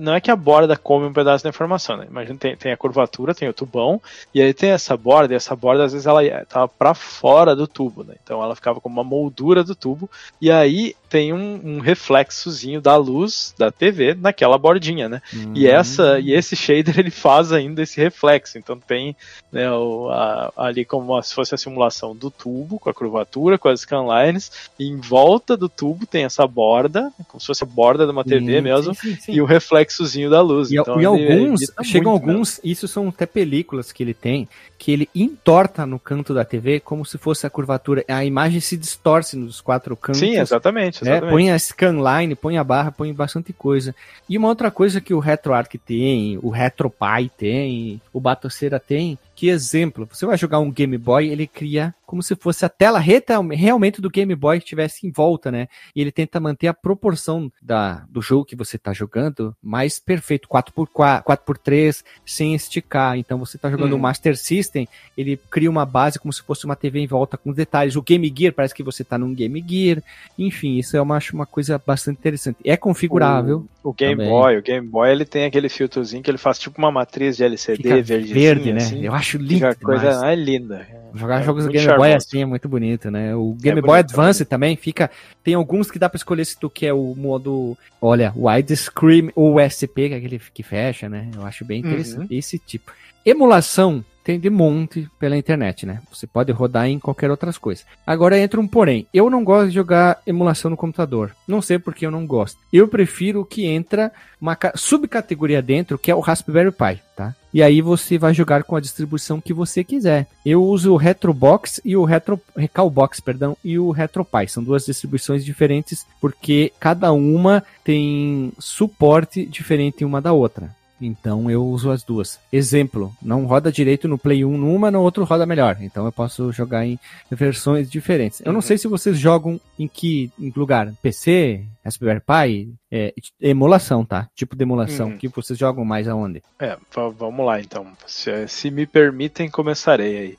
não é que a borda come um pedaço da informação, né? Imagina, tem, tem a curvatura, tem o tubão, e aí tem essa borda, e essa borda às vezes ela estava para fora do tubo, né? Então ela ficava como uma moldura do tubo, e aí tem um, um, reflexozinho da luz da TV naquela bordinha, né? Uhum. E essa e esse shader ele faz ainda esse reflexo. Então tem né, o, a, ali como se fosse a simulação do tubo com a curvatura, com as scanlines, e em volta do tubo tem essa borda, como se fosse a borda de uma TV sim, mesmo, sim, sim, e o reflexozinho da luz. E, então, e alguns chegam muito, alguns, né? isso são até películas que ele tem, que ele entorta no canto da TV como se fosse a curvatura. A imagem se distorce nos quatro cantos. Sim, exatamente. Né? Põe a scanline, põe a barra, põe bastante coisa. E uma outra coisa que o RetroArch tem, o RetroPie tem, o Batoceira tem, que exemplo, você vai jogar um Game Boy, ele cria como se fosse a tela reta realmente do Game Boy que estivesse em volta, né? E ele tenta manter a proporção da, do jogo que você está jogando mais perfeito, 4x4, 4x3, sem esticar. Então você está jogando o hum. Master System, ele cria uma base como se fosse uma TV em volta com detalhes. O Game Gear parece que você está num Game Gear. Enfim, isso é uma, uma coisa bastante interessante. É configurável. O, o Game também. Boy, o Game Boy, ele tem aquele filtrozinho que ele faz tipo uma matriz de LCD verde. Verde, né? Assim. Eu acho lindo. Fica coisa é linda. Jogar é jogos do Game charmoso. Boy assim é muito bonito, né? O Game é Boy Advance também fica. Tem alguns que dá pra escolher se tu quer o modo. Olha, widescreen ou USP, que é aquele que fecha, né? Eu acho bem interessante. Uhum. Esse tipo. Emulação tem de monte pela internet, né? Você pode rodar em qualquer outras coisas. Agora entra um porém. Eu não gosto de jogar emulação no computador. Não sei porque eu não gosto. Eu prefiro que entra uma subcategoria dentro, que é o Raspberry Pi, tá? E aí você vai jogar com a distribuição que você quiser. Eu uso o Retrobox e o Retro Recalbox, perdão, e o RetroPie. São duas distribuições diferentes porque cada uma tem suporte diferente uma da outra. Então eu uso as duas. Exemplo, não roda direito no Play 1 numa, no outro roda melhor. Então eu posso jogar em versões diferentes. Eu não sei se vocês jogam em que lugar? PC, Raspberry Pi, é, emulação, tá? Tipo de emulação. Uhum. Que vocês jogam mais aonde? É, vamos lá então. Se, se me permitem, começarei aí.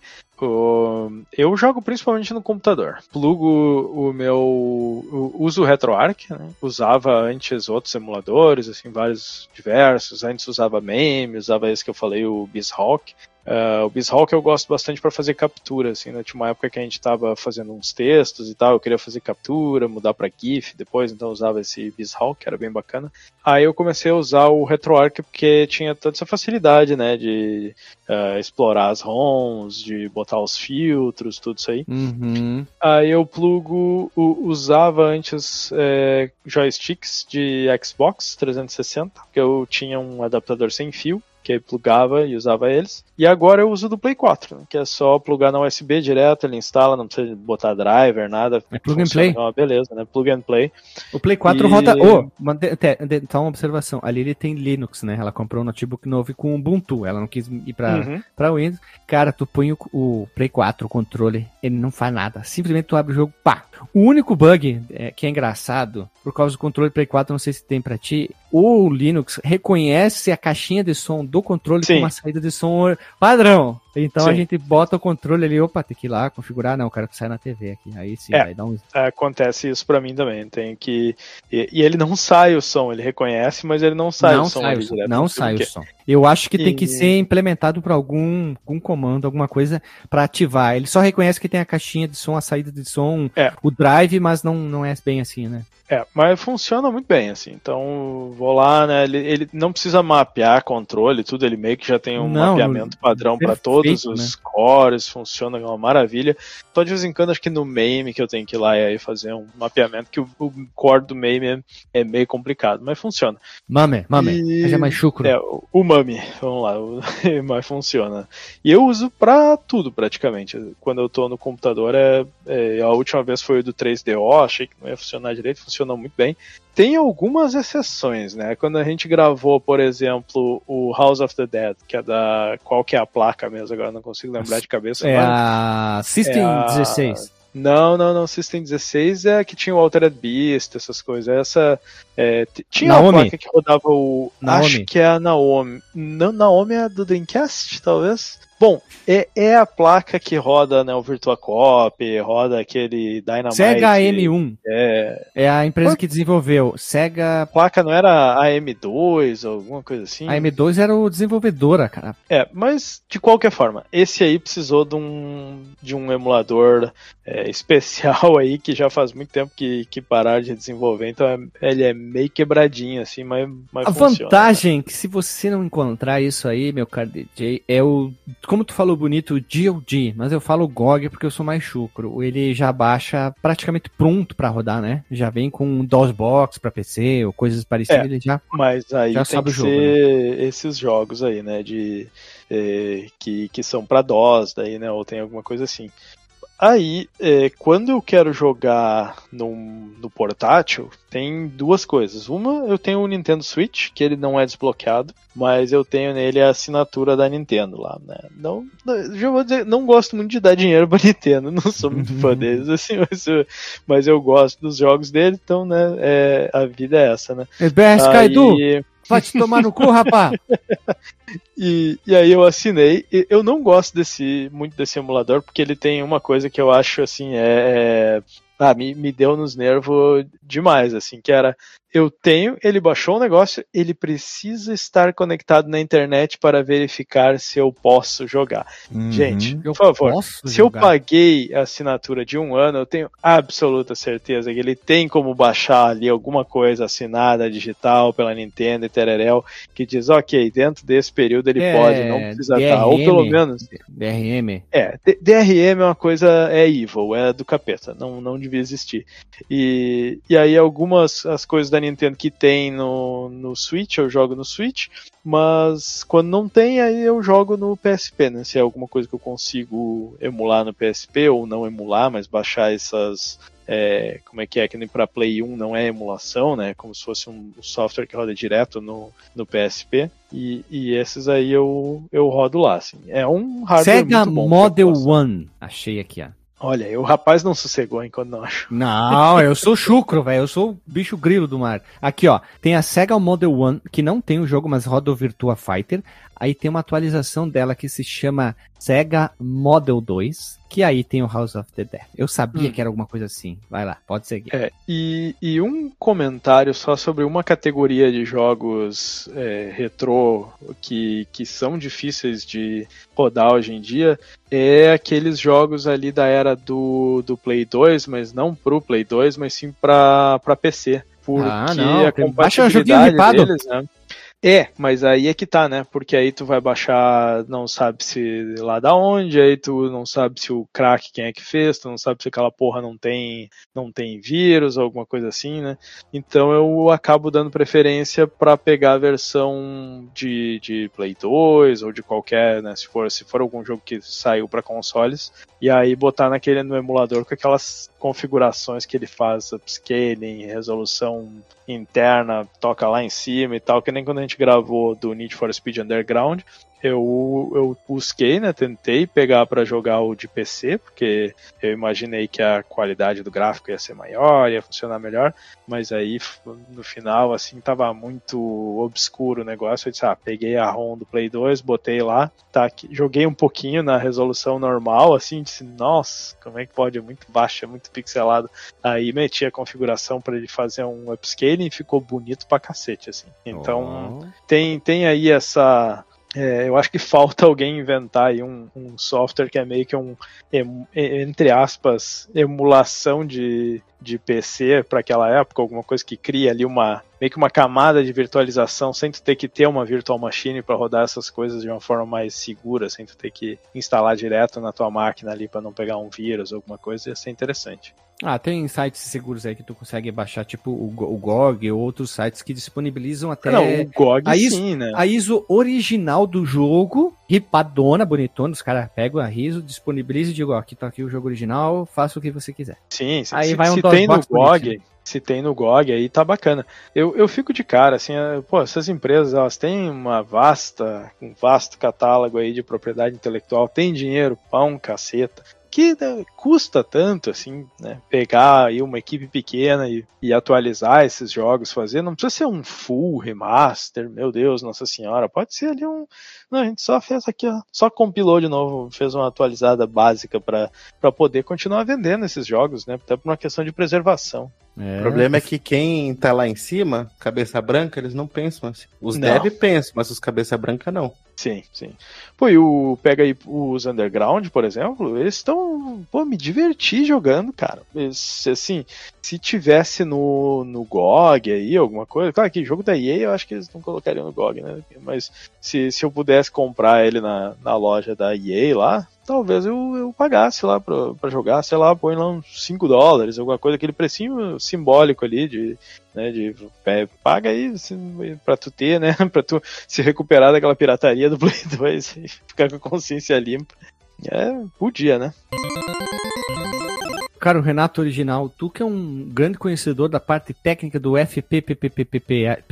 Eu jogo principalmente no computador. Plugo o meu. uso o RetroArch, né? usava antes outros emuladores, assim, vários diversos. Antes usava MAME, usava esse que eu falei, o BizHawk. Uh, o BizHawk eu gosto bastante para fazer captura, assim, né? Tinha uma época que a gente estava fazendo uns textos e tal, eu queria fazer captura, mudar para GIF depois, então usava esse BizHawk, que era bem bacana. Aí eu comecei a usar o RetroArch porque tinha toda essa facilidade, né, de uh, explorar as ROMs, de botar os filtros, tudo isso aí. Uhum. Aí eu plugo, usava antes é, joysticks de Xbox 360, que eu tinha um adaptador sem fio, que aí plugava e usava eles. E agora eu uso do Play 4, né, que é só plugar na USB direto, ele instala, não precisa botar driver, nada. É plug and play. Uma beleza, né? Plug and play. O Play 4 e... roda. Oh, então, uma observação. Ali ele tem Linux, né? Ela comprou um notebook novo com Ubuntu. Ela não quis ir pra, uhum. pra Windows. Cara, tu põe o, o Play 4, o controle, ele não faz nada. Simplesmente tu abre o jogo, pá, o único bug é, que é engraçado, por causa do controle Play 4, não sei se tem para ti, o Linux reconhece a caixinha de som do controle Sim. com uma saída de som padrão. Então sim. a gente bota o controle ali, opa, tem que ir lá configurar, não, o cara que sai na TV aqui. Aí sim, é, vai dar um. Acontece isso para mim também. Tem que. E, e, ele não sai o som, ele reconhece, mas ele não sai não o som. Sai o som não sai o som. Eu acho que e... tem que ser implementado para algum, algum comando, alguma coisa para ativar. Ele só reconhece que tem a caixinha de som, a saída de som, é. o drive, mas não, não é bem assim, né? É, mas funciona muito bem, assim. Então, vou lá, né? Ele, ele não precisa mapear controle, tudo. Ele meio que já tem um não, mapeamento padrão para todos os né? cores, funciona é uma maravilha. Só de vez em quando, acho que no MAME que eu tenho que ir lá e aí fazer um mapeamento, que o, o core do MAME é, é, meio complicado, mas funciona. Mame, mame, e... é mais chucro. É, o, o MAME, vamos lá, o, (laughs) mas funciona. E eu uso pra tudo, praticamente. Quando eu tô no computador, é, é, a última vez foi o do 3DO, achei que não ia funcionar direito, funcionam muito bem. Tem algumas exceções, né? Quando a gente gravou, por exemplo, o House of the Dead, que é da. Qual que é a placa mesmo? Agora não consigo lembrar de cabeça. É a System é a... 16. Não, não, não. System 16 é que tinha o Altered Beast, essas coisas. Essa. É, tinha Naomi. uma placa que rodava o. Naomi. Acho que é a Naomi. Não, Naomi é do Dreamcast, talvez? Bom, é, é a placa que roda né, o Virtua Cop, roda aquele Dynamite. Sega M1. É, é a empresa que desenvolveu. Sega. A placa não era a M2 ou alguma coisa assim? A M2 era o desenvolvedora, cara. É, mas de qualquer forma, esse aí precisou de um, de um emulador é, (laughs) especial aí que já faz muito tempo que, que pararam de desenvolver, então é, ele é meio quebradinho assim, mas, mas A funciona, vantagem né? que se você não encontrar isso aí, meu caro DJ, é o, como tu falou bonito, o GOG, mas eu falo GOG porque eu sou mais chucro. Ele já baixa praticamente pronto para rodar, né? Já vem com DOSBox para PC ou coisas parecidas, é, ele já Mas aí já tem que jogo, ser né? esses jogos aí, né, de é, que, que são para DOS daí, né, ou tem alguma coisa assim. Aí, é, quando eu quero jogar no, no portátil, tem duas coisas. Uma, eu tenho o Nintendo Switch, que ele não é desbloqueado, mas eu tenho nele a assinatura da Nintendo lá, né? Não, já vou dizer, não gosto muito de dar dinheiro pra (laughs) Nintendo, não sou muito fã (laughs) deles, assim, mas eu, mas eu gosto dos jogos dele, então, né, é, a vida é essa, né? EBS Aí... Kaidu, vai te tomar no cu, rapá! (laughs) E, e aí eu assinei. Eu não gosto desse muito desse emulador, porque ele tem uma coisa que eu acho assim, é, é ah, me, me deu nos nervos demais, assim, que era eu tenho, ele baixou o negócio, ele precisa estar conectado na internet para verificar se eu posso jogar. Uhum, Gente, por favor, se jogar. eu paguei a assinatura de um ano, eu tenho absoluta certeza que ele tem como baixar ali alguma coisa assinada digital pela Nintendo e Tererel que diz, ok, dentro desse período ele é, pode, não precisa DRM, estar, ou pelo menos... DRM. É, DRM é uma coisa, é evil, é do capeta, não, não devia existir. E, e aí algumas as coisas da Nintendo que tem no, no Switch, eu jogo no Switch, mas quando não tem, aí eu jogo no PSP, né? Se é alguma coisa que eu consigo emular no PSP, ou não emular, mas baixar essas. É, como é que é? Que nem para Play 1 não é emulação, né? Como se fosse um software que roda direto no, no PSP. E, e esses aí eu, eu rodo lá, assim. É um hardware Sega muito bom Model One. Achei aqui, ó. Olha, o rapaz não sossegou enquanto não acho. Não, eu sou chucro, velho. Eu sou o bicho grilo do mar. Aqui, ó. Tem a Sega Model One, que não tem o jogo, mas roda o Virtua Fighter. Aí tem uma atualização dela que se chama Sega Model 2, que aí tem o House of the Dead. Eu sabia hum. que era alguma coisa assim. Vai lá, pode seguir. É, e, e um comentário só sobre uma categoria de jogos é, retrô que, que são difíceis de rodar hoje em dia é aqueles jogos ali da era do, do Play 2, mas não pro Play 2, mas sim pra, pra PC. Porque ah, não. a compatibilidade deles, né? É, mas aí é que tá, né? Porque aí tu vai baixar, não sabe se lá da onde, aí tu não sabe se o crack quem é que fez, tu não sabe se aquela porra não tem, não tem vírus ou alguma coisa assim, né? Então eu acabo dando preferência para pegar a versão de, de Play 2 ou de qualquer, né? Se for, se for algum jogo que saiu para consoles, e aí botar naquele no emulador com aquelas configurações que ele faz, upscaling, resolução interna, toca lá em cima e tal, que nem quando a gente gravou do Need for Speed Underground, eu, eu busquei, né, tentei pegar para jogar o de PC, porque eu imaginei que a qualidade do gráfico ia ser maior, ia funcionar melhor, mas aí no final, assim, tava muito obscuro o negócio, eu disse, ah, peguei a ROM do Play 2, botei lá, tá aqui, joguei um pouquinho na resolução normal, assim, disse, nossa, como é que pode, é muito baixa, é muito pixelado, aí meti a configuração para ele fazer um upscaling e ficou bonito pra cacete, assim, então oh. tem, tem aí essa é, eu acho que falta (laughs) alguém inventar aí um, um, software que é meio que um, entre aspas, emulação de, de PC para aquela época, alguma coisa que cria ali uma meio que uma camada de virtualização sem tu ter que ter uma virtual machine para rodar essas coisas de uma forma mais segura, sem tu ter que instalar direto na tua máquina ali para não pegar um vírus alguma coisa, ia ser interessante. Ah, tem sites seguros aí que tu consegue baixar, tipo o, o GOG ou outros sites que disponibilizam até. Não, o GOG a ISO, sim, né? A ISO original do jogo, ripadona, bonitona, os caras pegam a ISO, disponibilizam e digam, ó, aqui tá aqui o jogo original, faça o que você quiser. Sim, sim. Aí se, vai um se tem no GOG, se tem no GOG aí tá bacana. Eu, eu fico de cara, assim, é, pô, essas empresas, elas têm uma vasta, um vasto catálogo aí de propriedade intelectual, tem dinheiro, pão, caceta que né, custa tanto assim, né? Pegar aí uma equipe pequena e, e, atualizar esses jogos, fazer, não precisa ser um full remaster, meu Deus, Nossa Senhora, pode ser ali um. Não, a gente só fez aqui, ó, só compilou de novo, fez uma atualizada básica para poder continuar vendendo esses jogos, né? Até por uma questão de preservação. É. O problema é que quem tá lá em cima, cabeça branca, eles não pensam assim. Os não. dev pensam, mas os cabeça branca não. Sim, sim. Pô, e o, pega aí os Underground, por exemplo, eles estão. Pô, me diverti jogando, cara. Eles, assim, se tivesse no, no GOG aí, alguma coisa. Claro que jogo da EA eu acho que eles não colocariam no GOG, né? Mas se, se eu pudesse comprar ele na, na loja da EA lá, talvez eu, eu pagasse lá pra, jogar, sei lá, põe lá uns 5 dólares, alguma coisa, aquele precinho simbólico ali de, né, de é, paga aí pra tu ter, né, (laughs) pra tu se recuperar daquela pirataria do Play (laughs) 2 e ficar com a consciência limpa. É, podia, né? Cara, o Renato original, tu que é um grande conhecedor da parte técnica do FPPPPGA,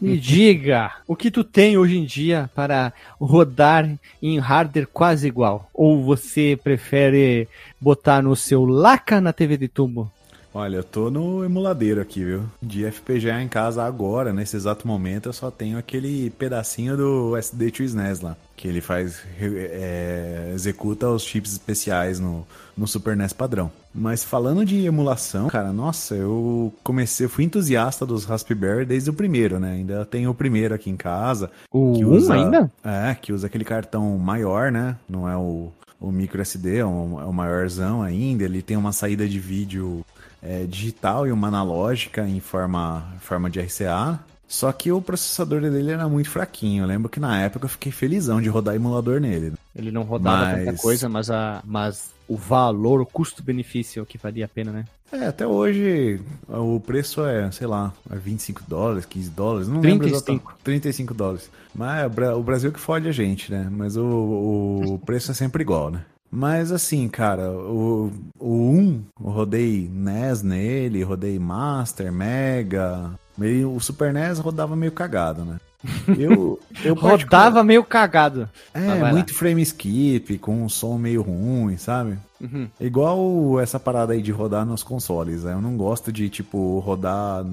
me diga o que tu tem hoje em dia para rodar em hardware quase igual? Ou você prefere botar no seu laca na TV de tubo? Olha, eu tô no emuladeiro aqui, viu? De FPGA em casa agora, nesse exato momento, eu só tenho aquele pedacinho do SD to SNES lá. Que ele faz. É, executa os chips especiais no, no Super NES padrão. Mas falando de emulação, cara, nossa, eu comecei, fui entusiasta dos Raspberry desde o primeiro, né? Ainda tenho o primeiro aqui em casa. O que 1 usa, ainda? É, que usa aquele cartão maior, né? Não é o, o micro SD, é é o maiorzão ainda. Ele tem uma saída de vídeo é, digital e uma analógica em forma, forma de RCA. Só que o processador dele era muito fraquinho. Eu lembro que na época eu fiquei felizão de rodar emulador nele. Ele não rodava Mas- tanta coisa, mas, a, mas o valor, o custo-benefício é que valia a pena, né? É, até hoje o preço é, sei lá, é 25 dólares, 15 dólares, não lembro 35. exatamente. 35 dólares. Mas é o Brasil que fode a gente, né? Mas o, o preço é sempre igual, né? Mas assim, cara, o, o 1, eu rodei NES nele, rodei Master, Mega. Meio, o Super NES rodava meio cagado, né? (laughs) Eu, eu Rodava meio cagado. É, vai lá. muito frame skip, com um som meio ruim, sabe? Uhum. Igual essa parada aí de rodar nos consoles. né? Eu não gosto de, tipo, rodar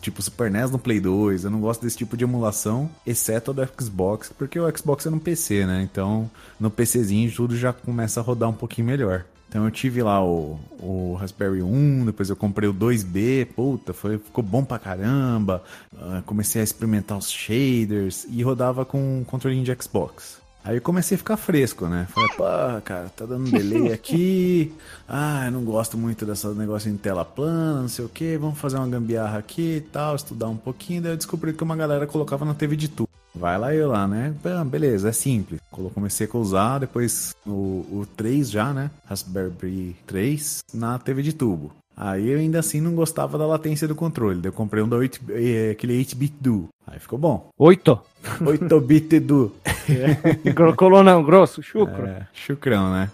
tipo Super NES no Play 2. Eu não gosto desse tipo de emulação, exceto a do Xbox, porque o Xbox é no PC, né? Então, no PCzinho tudo já começa a rodar um pouquinho melhor. Então eu tive lá o, o Raspberry 1, depois eu comprei o 2B, puta, foi, ficou bom pra caramba. Ah, comecei a experimentar os shaders e rodava com um controlinho de Xbox. Aí eu comecei a ficar fresco, né? Falei, pô, cara, tá dando delay (laughs) aqui. Ah, eu não gosto muito desse negócio em tela plana, não sei o que. Vamos fazer uma gambiarra aqui e tal, estudar um pouquinho. Daí eu descobri que uma galera colocava na TV de tubo. Vai lá eu lá, né? Beleza, é simples. Comecei a usar, depois o, o 3 já, né? Raspberry 3 na TV de tubo. Aí eu ainda assim não gostava da latência do controle. Daí eu comprei um da 8, eh, aquele 8-bit do. Aí ficou bom. Oito. (laughs) 8-bit do. Colonão grosso, chucro. É, chucrão, né?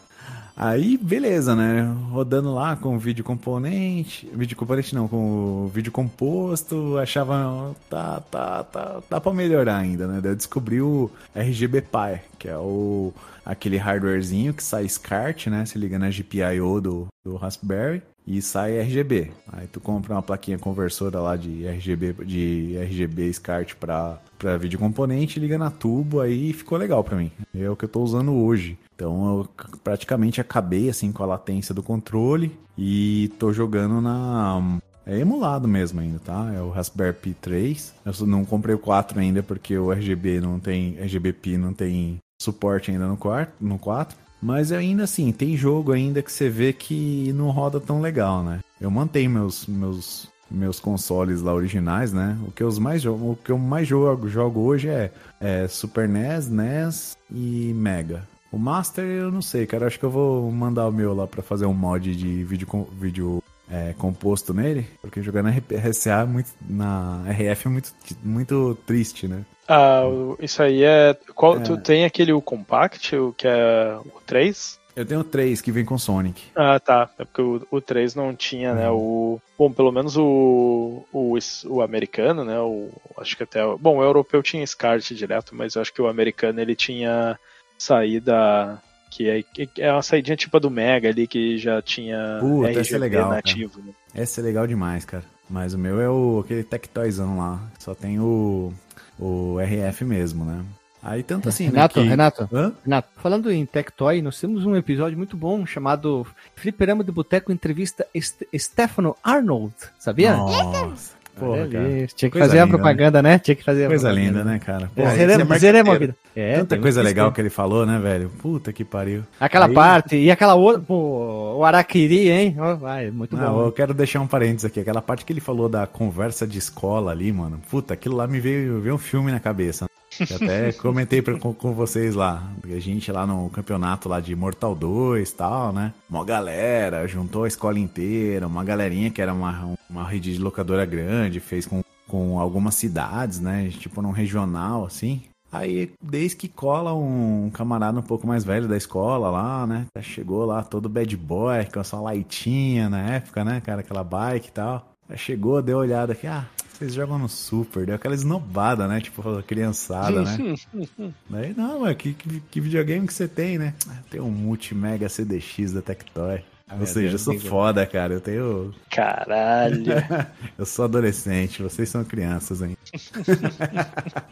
Aí, beleza, né? Rodando lá com o vídeo componente. Vídeo componente não, com o vídeo composto. Achava, tá, tá, tá, tá pra melhorar ainda, né? Daí eu descobri o RGB Pi, que é o aquele hardwarezinho que sai SCART, né? Se liga na GPIO do, do Raspberry e sai RGB. Aí tu compra uma plaquinha conversora lá de RGB, de RGB SCART pra, pra vídeo componente, liga na tubo, aí ficou legal pra mim. É o que eu tô usando hoje. Então eu praticamente acabei assim com a latência do controle e tô jogando na é emulado mesmo ainda, tá? É o Raspberry Pi 3. Eu não comprei o 4 ainda porque o RGB não tem RGB Pi não tem suporte ainda no 4, no 4. Mas ainda assim, tem jogo ainda que você vê que não roda tão legal, né? Eu mantenho meus meus meus consoles lá originais, né? O que eu mais o que eu mais jogo, jogo hoje é, é Super NES, NES e Mega. O Master eu não sei, cara. Acho que eu vou mandar o meu lá pra fazer um mod de vídeo, vídeo é, composto nele. Porque jogar na RCA é muito, na RF é muito, muito triste, né? Ah, o- isso aí é. Qual, Tu tem aquele o Compact, o que é o 3? Eu tenho três que vem com Sonic. Ah, tá. É porque o, o 3 não tinha, né? O. Bom, pelo menos o, o, o americano, né? O, acho que até. o- Bom, o europeu tinha SCART direto, mas eu acho que o americano ele tinha saída. Que é, que é uma saidinha tipo a do Mega ali, que já tinha Puta, essa é RGB legal, cara. nativo. né? Essa é legal demais, cara. Mas o meu é o aquele Tectoyzão lá. Só tem o, o RF mesmo, né? Aí tanto assim, né, Renato, que- Renato, Hã? Renato, falando em Tectoy, nós temos um episódio muito bom chamado Fliperama de Boteco Entrevista Est Stefano Arnold, sabia? Nossa. Porra, cara. Tinha que Coisa fazer a linda, propaganda, né? Tinha que fazer a Coisa linda, né, cara? É, Porra, zeremos- é zeremos a marqueteiro. vida. É, Tanta coisa legal que ele falou, né, velho? Puta que pariu. Aquela Aí- parte, e aquela outra, pô, o Araquiri, hein? Ó, vai, muito Não, bom. eu quero deixar um parênteses aqui. Aquela parte que ele falou da conversa de escola ali, mano. Puta, aquilo lá me veio, veio um filme na cabeça. Eu até comentei pra- com, com vocês lá. A gente lá no campeonato lá de Mortal 2 e tal, né? Uma galera, juntou a escola inteira, uma galerinha que era uma, uma rede de locadora grande, fez com, com algumas cidades, né? Tipo num regional, assim. Aí, desde que cola um camarada um pouco mais velho da escola lá, né? Chegou lá todo bad boy, com a sua lightinha na época, né, cara? Aquela bike e tal. Chegou, deu uma olhada aqui, ah, vocês jogam no Super, deu aquela esnobada, né? Tipo, criançada, né? (laughs) Daí, não, mas que, que, que videogame que você tem, né? "Ah, Tem um Multimega CDX da Tectoy. Ou seja, eu sou foda, cara. Eu tenho. Caralho. (laughs) Eu sou adolescente, vocês são crianças, hein? (laughs)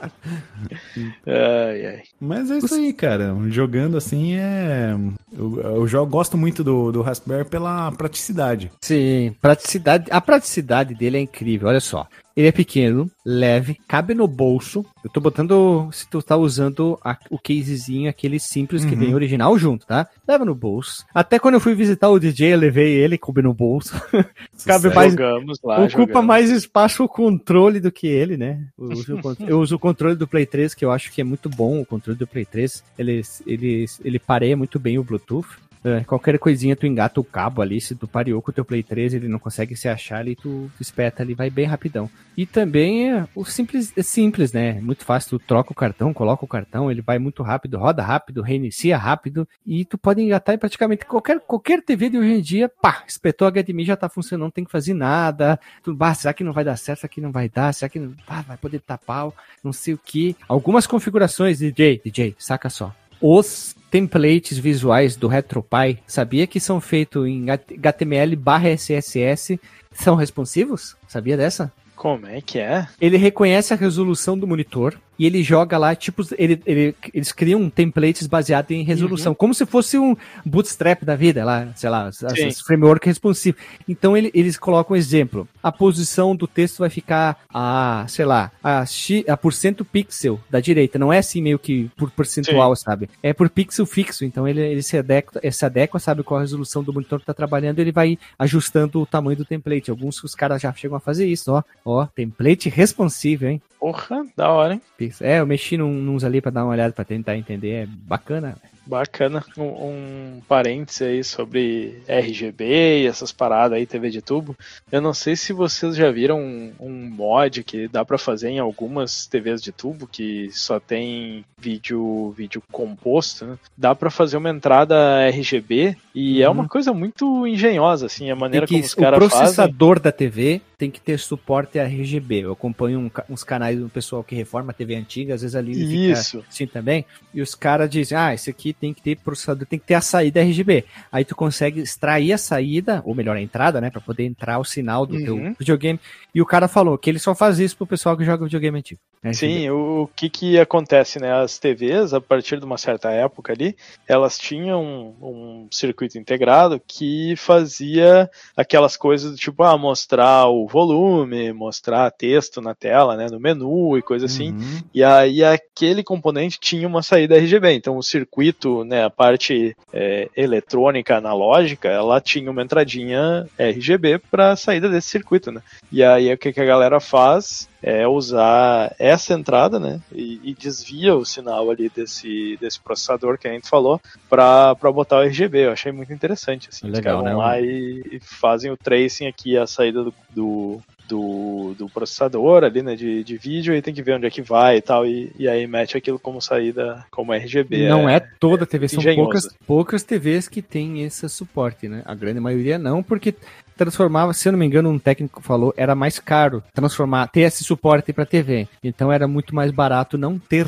ai, ai. Mas é isso aí, cara. Jogando assim é. Eu, eu jogo, gosto muito do, do Raspberry pela praticidade. Sim, praticidade. A praticidade dele é incrível, olha só. Ele é pequeno, leve, cabe no bolso. Eu tô botando, se tu tá usando a- o casezinho, aquele simples que Uhum. vem original junto, tá? Leva no bolso. Até quando eu fui visitar o DJ, eu levei ele, coube no bolso. (laughs) Cabe mais- Jogamos lá. Ocupa jogamos. mais espaço o controle do que ele, né? Eu uso, eu uso o controle do Play 3, que eu acho que é muito bom o controle do Play 3. Ele, ele, ele pareia muito bem o Bluetooth. É, qualquer coisinha tu engata o cabo ali, se tu pareou com o teu Play 3, ele não consegue se achar ali, tu espeta ali, vai bem rapidão. E também é, o simples, é simples, né? É Muito fácil, tu troca o cartão, coloca o cartão, ele vai muito rápido, roda rápido, reinicia rápido, e tu pode engatar em praticamente qualquer, qualquer TV de hoje em dia, pá, espetou a HDMI, já tá funcionando, não tem que fazer nada, tu, bah, será que não vai dar certo, será que não vai dar, será que não, ah, vai poder tapar, não sei o que. Algumas configurações, DJ, DJ, saca só. Os templates visuais do RetroPie, sabia que são feitos em HTML barra SSS, são responsivos? Sabia dessa? Como é que é? Ele reconhece a resolução do monitor e ele joga lá, tipo, ele, ele- eles criam templates baseados em resolução, como se fosse um bootstrap da vida, lá, sei lá, as- Sim. framework responsivo. Então ele- eles colocam um exemplo. A posição do texto vai ficar a, sei lá, a, X, a por cento pixel da direita. Não é assim meio que por percentual, sabe? É por pixel fixo. Então ele, ele se, adequa, se adequa, sabe qual a resolução do monitor que tá trabalhando, ele vai ajustando o tamanho do template. Alguns os caras já chegam a fazer isso, ó. Ó, template responsive, hein? Porra, da hora, hein? É, eu mexi num, ali pra dar uma olhada pra tentar entender. É bacana. Bacana. Um, um parêntese aí sobre RGB e essas paradas aí, TV de tubo. Eu não sei se vocês já viram um, um mod que dá pra fazer em algumas TVs de tubo que só tem vídeo vídeo composto, né? Dá pra fazer uma entrada RGB e é Uhum. uma coisa muito engenhosa, assim, a maneira como os o caras fazem. processador da TV tem que ter suporte a RGB. Eu acompanho um uns canais do pessoal que reforma a TV antiga, às vezes ali Isso. fica assim também. E os caras dizem: ah, esse aqui tem que ter processador, tem que ter a saída RGB. Aí tu consegue extrair a saída, ou melhor, a entrada, né, Pra poder entrar o sinal do teu Uhum. videogame. E o cara falou que ele só faz isso pro pessoal que joga videogame antigo. RGB. Sim, o, o que que acontece, né? As TVs, a partir de uma certa época ali, elas tinham um, um circuito integrado que fazia aquelas coisas do tipo, ah, mostrar o volume, mostrar texto na tela, né, no menu e coisa assim. Uhum. E aí aquele componente tinha uma saída RGB. Então o circuito, né, a parte é, eletrônica analógica, ela tinha uma entradinha RGB para saída desse circuito, né? E aí o que, que a galera faz é usar essa entrada, né, e, e desvia o sinal ali desse, desse processador que a gente falou para botar o RGB. Eu achei muito interessante, assim. Os Legal, caras vão né? lá e, e fazem o tracing aqui, a saída do, do, do, do processador ali, né, de, de vídeo, e tem que ver onde é que vai e tal, e, e aí mete aquilo como saída, como RGB. Não é, toda TV, são engenhoso. poucas, poucas TVs que tem esse suporte, né? A grande maioria não, porque transformava, se eu não me engano, um técnico falou, era mais caro transformar, ter esse suporte para TV. Então era muito mais barato não ter.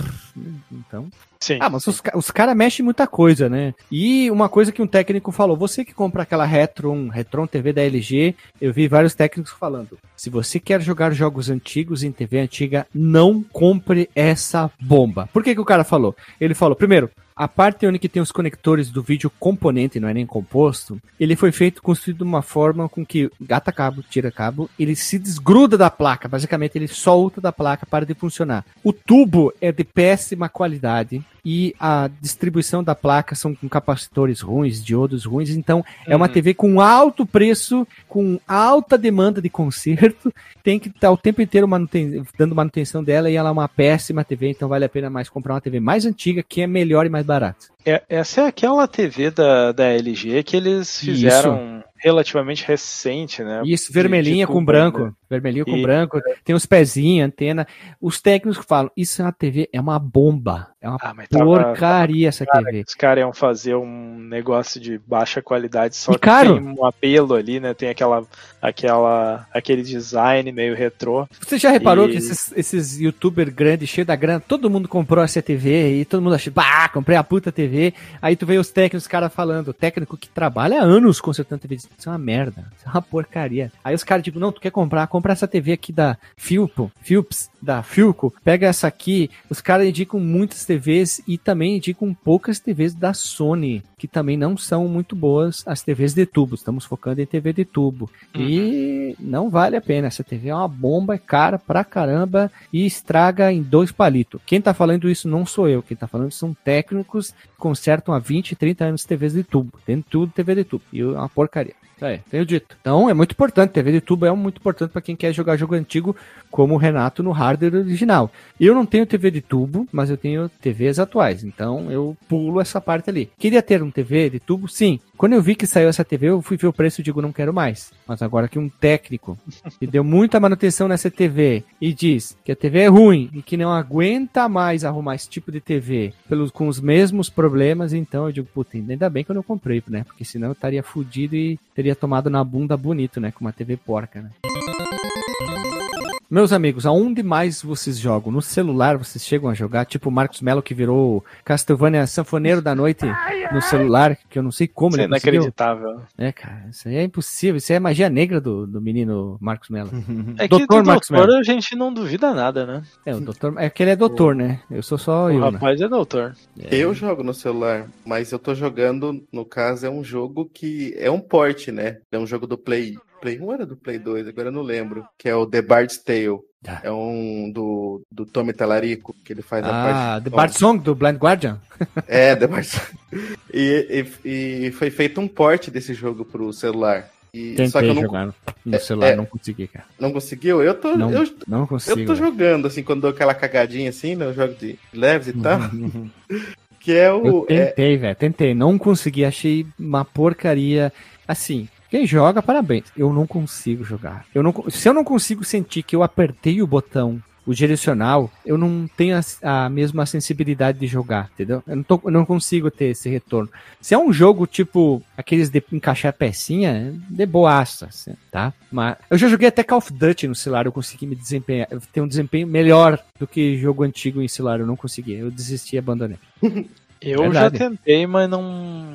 Então, Sim. ah, mas os, os caras mexem muita coisa, né? E uma coisa que um técnico falou, você que compra aquela Retron, Retron TV da LG, eu vi vários técnicos falando, se você quer jogar jogos antigos em TV antiga, não compre essa bomba. Por que que o cara falou? Ele falou, primeiro, a parte onde tem os conectores do vídeo componente, não é nem composto, ele foi feito, construído de uma forma com que gata cabo, tira cabo, ele se desgruda da placa, basicamente ele solta da placa para de funcionar. O tubo é de péssima qualidade, e a distribuição da placa são com capacitores ruins, diodos ruins, então é uma Uhum. TV com alto preço, com alta demanda de conserto, tem que estar o tempo inteiro manuten- dando manutenção dela e ela é uma péssima TV, então vale a pena mais comprar uma TV mais antiga que é melhor e mais barata. É- essa é aquela TV da, da LG que eles fizeram relativamente recente, né? Isso, De- vermelhinha de com tubo, branco, né? vermelhinho com E- branco, tem os pezinhos, antena. Os técnicos falam, isso é uma TV, é uma bomba, é uma Ah, mas tava- porcaria essa TV. Os caras iam fazer um negócio de baixa qualidade, só E que caro. tem um apelo ali, né? Tem aquela, aquela, aquele design meio retrô. Você já reparou E- que esses, esses youtubers grandes, cheios da grana, todo mundo comprou essa TV e todo mundo achou, bah, comprei a puta TV. Aí tu vê os técnicos, os caras falando, o técnico que trabalha há anos consertando TV, diz, isso é uma merda, isso é uma porcaria. Aí os caras, tipo, não, tu quer comprar, compra essa TV aqui da Philpo, Philips, da Philco, pega essa aqui. Os caras indicam muitas TVs e também indicam poucas TVs da Sony, que também não são muito boas, as TVs de tubo. Estamos focando em TV de tubo. E não vale a pena. Essa TV é uma bomba, é cara pra caramba e estraga em dois palitos. Quem tá falando isso não sou eu. Quem tá falando são técnicos consertam há 20, 30 anos TVs de tubo. Tem tudo TV de tubo. E é uma porcaria. Aí, tenho dito. Então é muito importante. TV de tubo é muito importante para quem quer jogar jogo antigo, como o Renato no hardware original. Eu não tenho TV de tubo, mas eu tenho TVs atuais. Então eu pulo essa parte ali. Queria ter um TV de tubo? Sim. Quando eu vi que saiu essa TV, eu fui ver o preço e digo, não quero mais. Mas agora que um técnico que deu muita manutenção nessa TV e diz que a TV é ruim e que não aguenta mais arrumar esse tipo de TV pelos, com os mesmos problemas, então eu digo, puta, ainda bem que eu não comprei, né? Porque senão eu estaria fudido e teria tomado na bunda bonito, né? Com uma TV porca, né? Meus amigos, aonde mais vocês jogam? No celular vocês chegam a jogar? Tipo o Marcos Mello que virou Castlevania Sanfoneiro da Noite no celular, que eu não sei como Isso é ele conseguiu. inacreditável. É, cara, isso aí é impossível. Isso é magia negra do, do menino Marcos Mello. (laughs) É que Doutor do Marcos doutor Mello. a gente não duvida nada, né? É, o doutor. É que ele é doutor, né? Eu sou só O eu, né? rapaz é doutor. Eu jogo no celular, mas eu tô jogando, no caso, é um jogo que é um port, né? É um jogo do Play. Play 1 era do Play 2, agora eu não lembro. Que é o The Bard's Tale. Ah. É um do, do Tommy Talarico, que ele faz a Ah, parte. The Bard Song do Blind Guardian? (laughs) É, The Bard's (laughs) e, e, e foi feito um port desse jogo pro celular. E, só que Tentei eu não, jogar no- no celular, é. não consegui, cara. não conseguiu. Eu tô, Não, eu, não consigo. eu tô velho. jogando, assim, quando dou aquela cagadinha assim, no jogo de leves e tal. (laughs) que é Eu o. é- tentei, velho. Tentei. Não consegui. Achei uma porcaria. Assim, quem joga, parabéns. Eu não consigo jogar. Eu não, se eu não consigo sentir que eu apertei o botão, o direcional, eu não tenho a, a mesma sensibilidade de jogar, entendeu? Eu não, tô- eu não consigo ter esse retorno. Se é um jogo tipo aqueles de encaixar pecinha, de boaça, assim, tá? Mas eu já joguei até Call of Duty no celular, eu consegui me desempenhar, ter um desempenho melhor do que jogo antigo em celular, eu não consegui. Eu desisti e abandonei. (laughs) Eu Verdade. já tentei, mas não,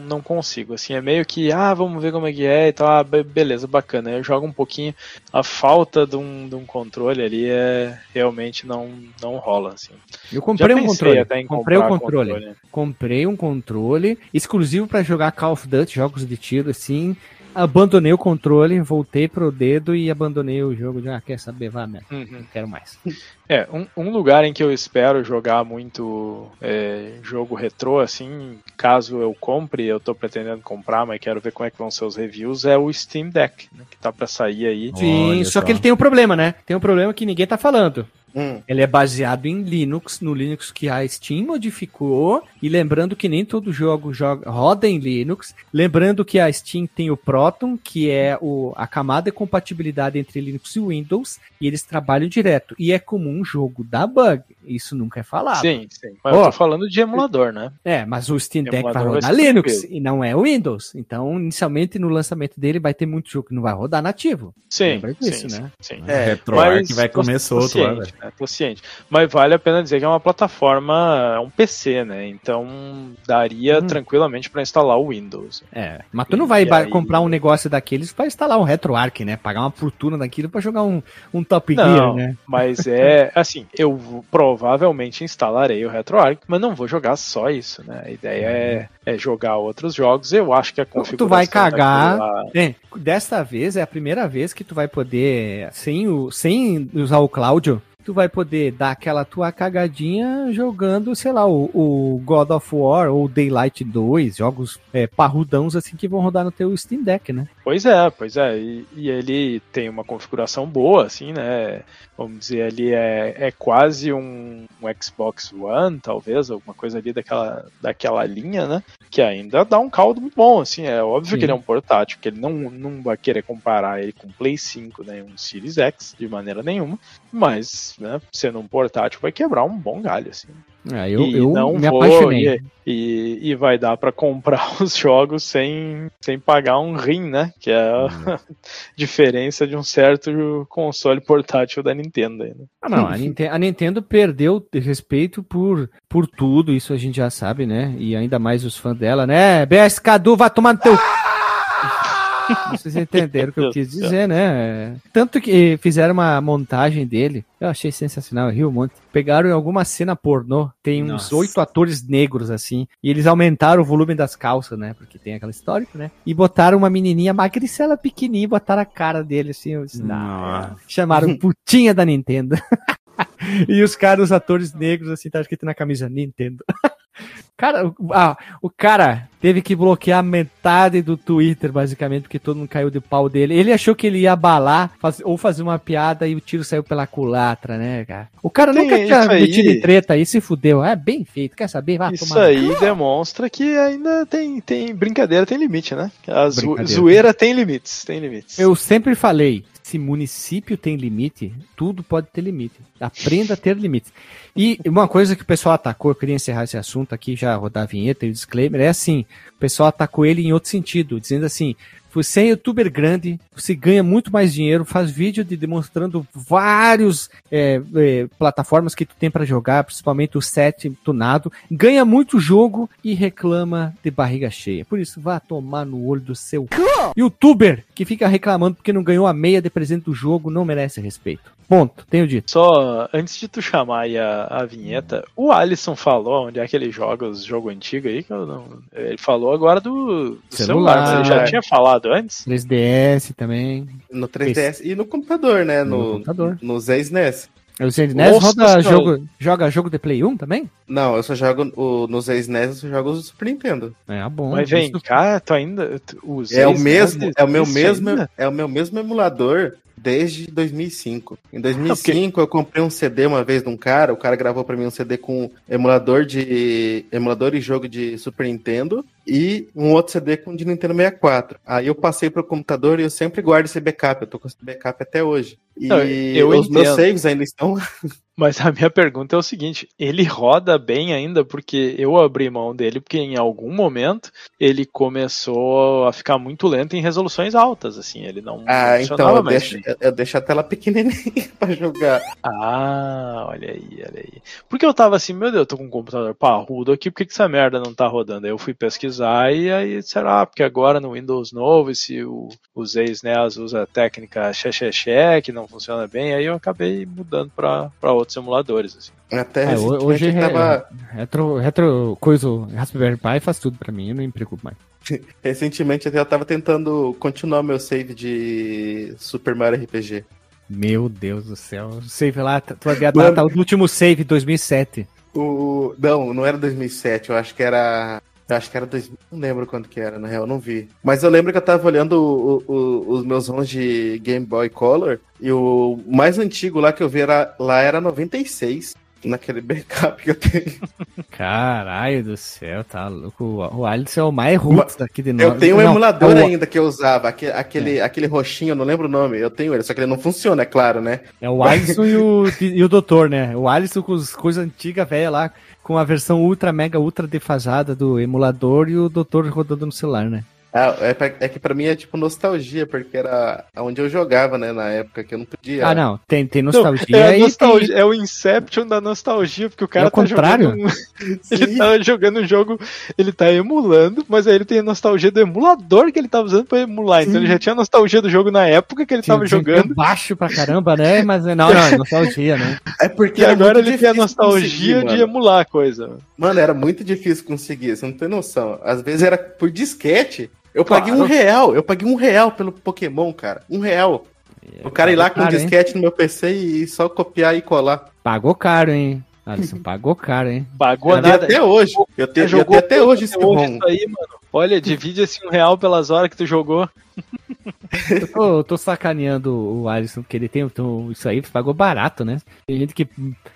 não consigo. Assim, é meio que, ah, vamos ver como é que é e tal. Ah, be- beleza, bacana. Eu jogo um pouquinho. A falta de um, de um controle ali é realmente não, não rola, assim. Eu comprei um controle. Comprei um comprar controle. Comprei um controle exclusivo pra jogar Call of Duty, jogos de tiro, assim. Abandonei o controle, voltei pro dedo e abandonei o jogo. De, ah, quer saber? Vá mesmo. Uhum. Não quero mais. (laughs) É, um, um lugar em que eu espero jogar muito é, jogo retrô, assim, caso eu compre, eu tô pretendendo comprar, mas quero ver como é que vão ser os reviews, é o Steam Deck, né, que tá pra sair aí. Sim, Olha só só. que ele tem um problema, né? Tem um problema que ninguém tá falando. Hum. Ele é baseado em Linux, no Linux que a Steam modificou. E lembrando que nem todo jogo joga, roda em Linux. Lembrando que a Steam tem o Proton, que é o, a camada de compatibilidade entre Linux e Windows. E eles trabalham direto. E é comum um jogo dar bug. Isso nunca é falado. Sim, sim. Mas Ó. eu tô falando de emulador, né? É, mas o Steam Deck vai vai rodar ser Linux tranquilo. e não é o Windows. Então, inicialmente no lançamento dele vai ter muito jogo que não vai rodar nativo. Sim, Lembra disso, sim, né? sim. É, RetroArch vai comer tô solto lá, velho. É, tô ciente. Mas vale a pena dizer que é uma plataforma, é um PC, né? Então daria Hum. tranquilamente para instalar o Windows. É, mas tu não vai aí- comprar um negócio daqueles pra instalar um RetroArch, né? Pagar uma fortuna daquilo pra jogar um, um Top Gear, Não, né? mas é (laughs) assim, eu provavelmente instalarei o RetroArch, mas não vou jogar só isso, né? A ideia é, é jogar outros jogos. Eu acho que a configuração Tu vai cagar. daquilo lá- É, desta vez é a primeira vez que tu vai poder, sem, o, sem usar o Cláudio, tu vai poder dar aquela tua cagadinha jogando, sei lá, o, o God of War ou Daylight 2, jogos é, parrudãos assim que vão rodar no teu Steam Deck, né? Pois é, pois é. E, e ele tem uma configuração boa, assim, né? Vamos dizer, ali é, é quase um, um Xbox One, talvez, alguma coisa ali daquela, daquela linha, né? Que ainda dá um caldo muito bom, assim. É óbvio Sim. que ele é um portátil, que ele não, não vai querer comparar ele com o Play 5, né? Um Series X, de maneira nenhuma. Mas, né, sendo um portátil, vai quebrar um bom galho, assim. Ah, eu e eu não me vou, apaixonei. E, e, e vai dar pra comprar (laughs) os jogos sem, sem pagar um rim, né? Que é a (laughs) diferença de um certo console portátil da Nintendo. Aí, né? Ah, não, a, Ninte- a Nintendo perdeu de respeito por, por tudo, isso a gente já sabe, né? E ainda mais os fãs dela, né? BS Cadu, vai tomar no teu. Vocês entenderam o que eu quis dizer, né? Tanto que fizeram uma montagem dele, eu achei sensacional, eu ri um monte. Pegaram em alguma cena pornô, tem uns oito atores negros assim, e eles aumentaram o volume das calças, né? Porque tem aquela histórica, né? E botaram uma menininha magricela pequenininha, e botaram a cara dele assim, eu disse, não, chamaram (laughs) putinha da Nintendo. (laughs) e os caras, os atores negros, assim, tá escrito na camisa Nintendo. (laughs) Cara, o, ah, o cara teve que bloquear metade do Twitter, basicamente, porque todo mundo caiu de pau dele. Ele achou que ele ia abalar faz- ou fazer uma piada e o tiro saiu pela culatra, né, cara? O cara Tem nunca tinha metido em treta aí, se fudeu. É bem feito, quer saber? Vai Isso aí demonstra que ainda tem, tem brincadeira, tem limite, né? A zo- zoeira tem limites, tem limites. Eu sempre falei, se município tem limite, tudo pode ter limite. Aprenda a ter limites. E uma coisa que o pessoal atacou, eu queria encerrar esse assunto aqui, já rodar a vinheta e o disclaimer, é assim, o pessoal atacou ele em outro sentido, dizendo assim, você é youtuber grande, você ganha muito mais dinheiro, faz vídeo de demonstrando vários é, é, plataformas que tu tem pra jogar, principalmente o set tunado, ganha muito jogo e reclama de barriga cheia. Por isso, vá tomar no olho do seu youtuber que fica reclamando porque não ganhou a meia de presente do jogo, não merece respeito. Ponto, tenho dito. Só antes de tu chamar aí a, a vinheta, o Alisson falou onde é que ele joga os jogos antigos aí, que eu não. Ele falou agora do, do celular, Celular. mas ele já tinha falado antes. 3DS também. No 3DS e no computador, né? No No, computador. no Zé SNES. O Zendness Nossa roda jogo, joga jogo de Play 1 também? Não, eu só jogo o, no SNES, eu só jogo o Super Nintendo. É, ah, bom. Mas vem cá, tu ainda. Tu, os É o mesmo, é o meu mesmo, ainda? é o meu mesmo emulador desde 2005. Em 2005 eu comprei um CD uma vez de um cara, o cara gravou pra mim um CD com emulador de emulador e jogo de Super Nintendo e um outro CD com de Nintendo 64. Aí eu passei pro computador e eu sempre guardo esse backup, eu tô com esse backup até hoje. E Não, os meus entendo. saves ainda estão (laughs) Mas a minha pergunta é o seguinte: ele roda bem ainda porque eu abri mão dele porque em algum momento ele começou a ficar muito lento em resoluções altas, assim, ele não Ah, funcionava então eu mais deixo, bem. eu- deixo a tela pequenininha (laughs) pra jogar. Ah, olha aí, olha aí. Porque eu tava assim, meu Deus, eu tô com um computador parrudo aqui, por que, que essa merda não tá rodando? Aí eu fui pesquisar e aí, será? Porque agora no Windows novo, se o, os ex-NES usa a técnica xexexé, que não funciona bem, aí eu acabei mudando pra, pra outros emuladores, assim. Até É, hoje eu tava, Retro, retro coisa, Raspberry Pi faz tudo pra mim, eu não me preocupo mais. (laughs) recentemente eu tava tentando continuar meu save de Super Mario RPG. Meu Deus do céu. O save lá, tu vai ver a Mano. data do último save, 2007. O não, não era 2007, eu acho que era eu acho que era 2000, não lembro quando que era, na real, não vi. Mas eu lembro que eu tava olhando o- o- os meus ROMs de Game Boy Color e o mais antigo lá que eu vi era, lá era 96, naquele (laughs) backup que eu tenho. Caralho do céu, tá louco. O Alisson é o mais roots daqui de nós. Eu tenho um Não, emulador é o- ainda que eu usava, aquele, aquele, aquele roxinho, eu não lembro o nome, eu tenho ele, só que ele não funciona, é claro, né? É o Alisson e o, (laughs) e o Doutor, né? O Alisson com as coisas antigas, velha lá, com a versão ultra, mega, ultra defasada do emulador e o Doutor rodando no celular, né? Ah, é, pra- é que pra mim é tipo nostalgia, porque era onde eu jogava, né, na época que eu não podia. Ah, não, tem, tem Não, nostalgia é, a e nostalgia- é o Inception da nostalgia, porque o cara É o tá contrário? jogando. um- (laughs) ele Sim. tá jogando um jogo, ele tá emulando, mas aí ele tem a nostalgia do emulador que ele tá usando pra emular. Então Sim. ele já tinha nostalgia do jogo na época que ele tem- tava tem- jogando. tem baixo pra caramba, né? Mas não, não, é nostalgia, né? (laughs) É porque E agora ele tem a nostalgia de mano. emular a coisa. Mano, era muito difícil conseguir, você não tem noção. Às vezes era por disquete. Eu paguei Claro. um real, eu paguei um real pelo Pokémon, cara. Um real. O cara ir lá com um Caro, hein? disquete no meu PC e só copiar e colar. Pagou caro, hein? Alisson, pagou caro, hein? Pagou Eu nada. até hoje. Eu tenho, jogou até hoje esse hoje isso aí, mano. Olha, divide esse um real pelas horas que tu jogou. Eu tô, eu tô sacaneando o Alisson, porque ele tem então, isso aí, pagou barato, né? Tem gente que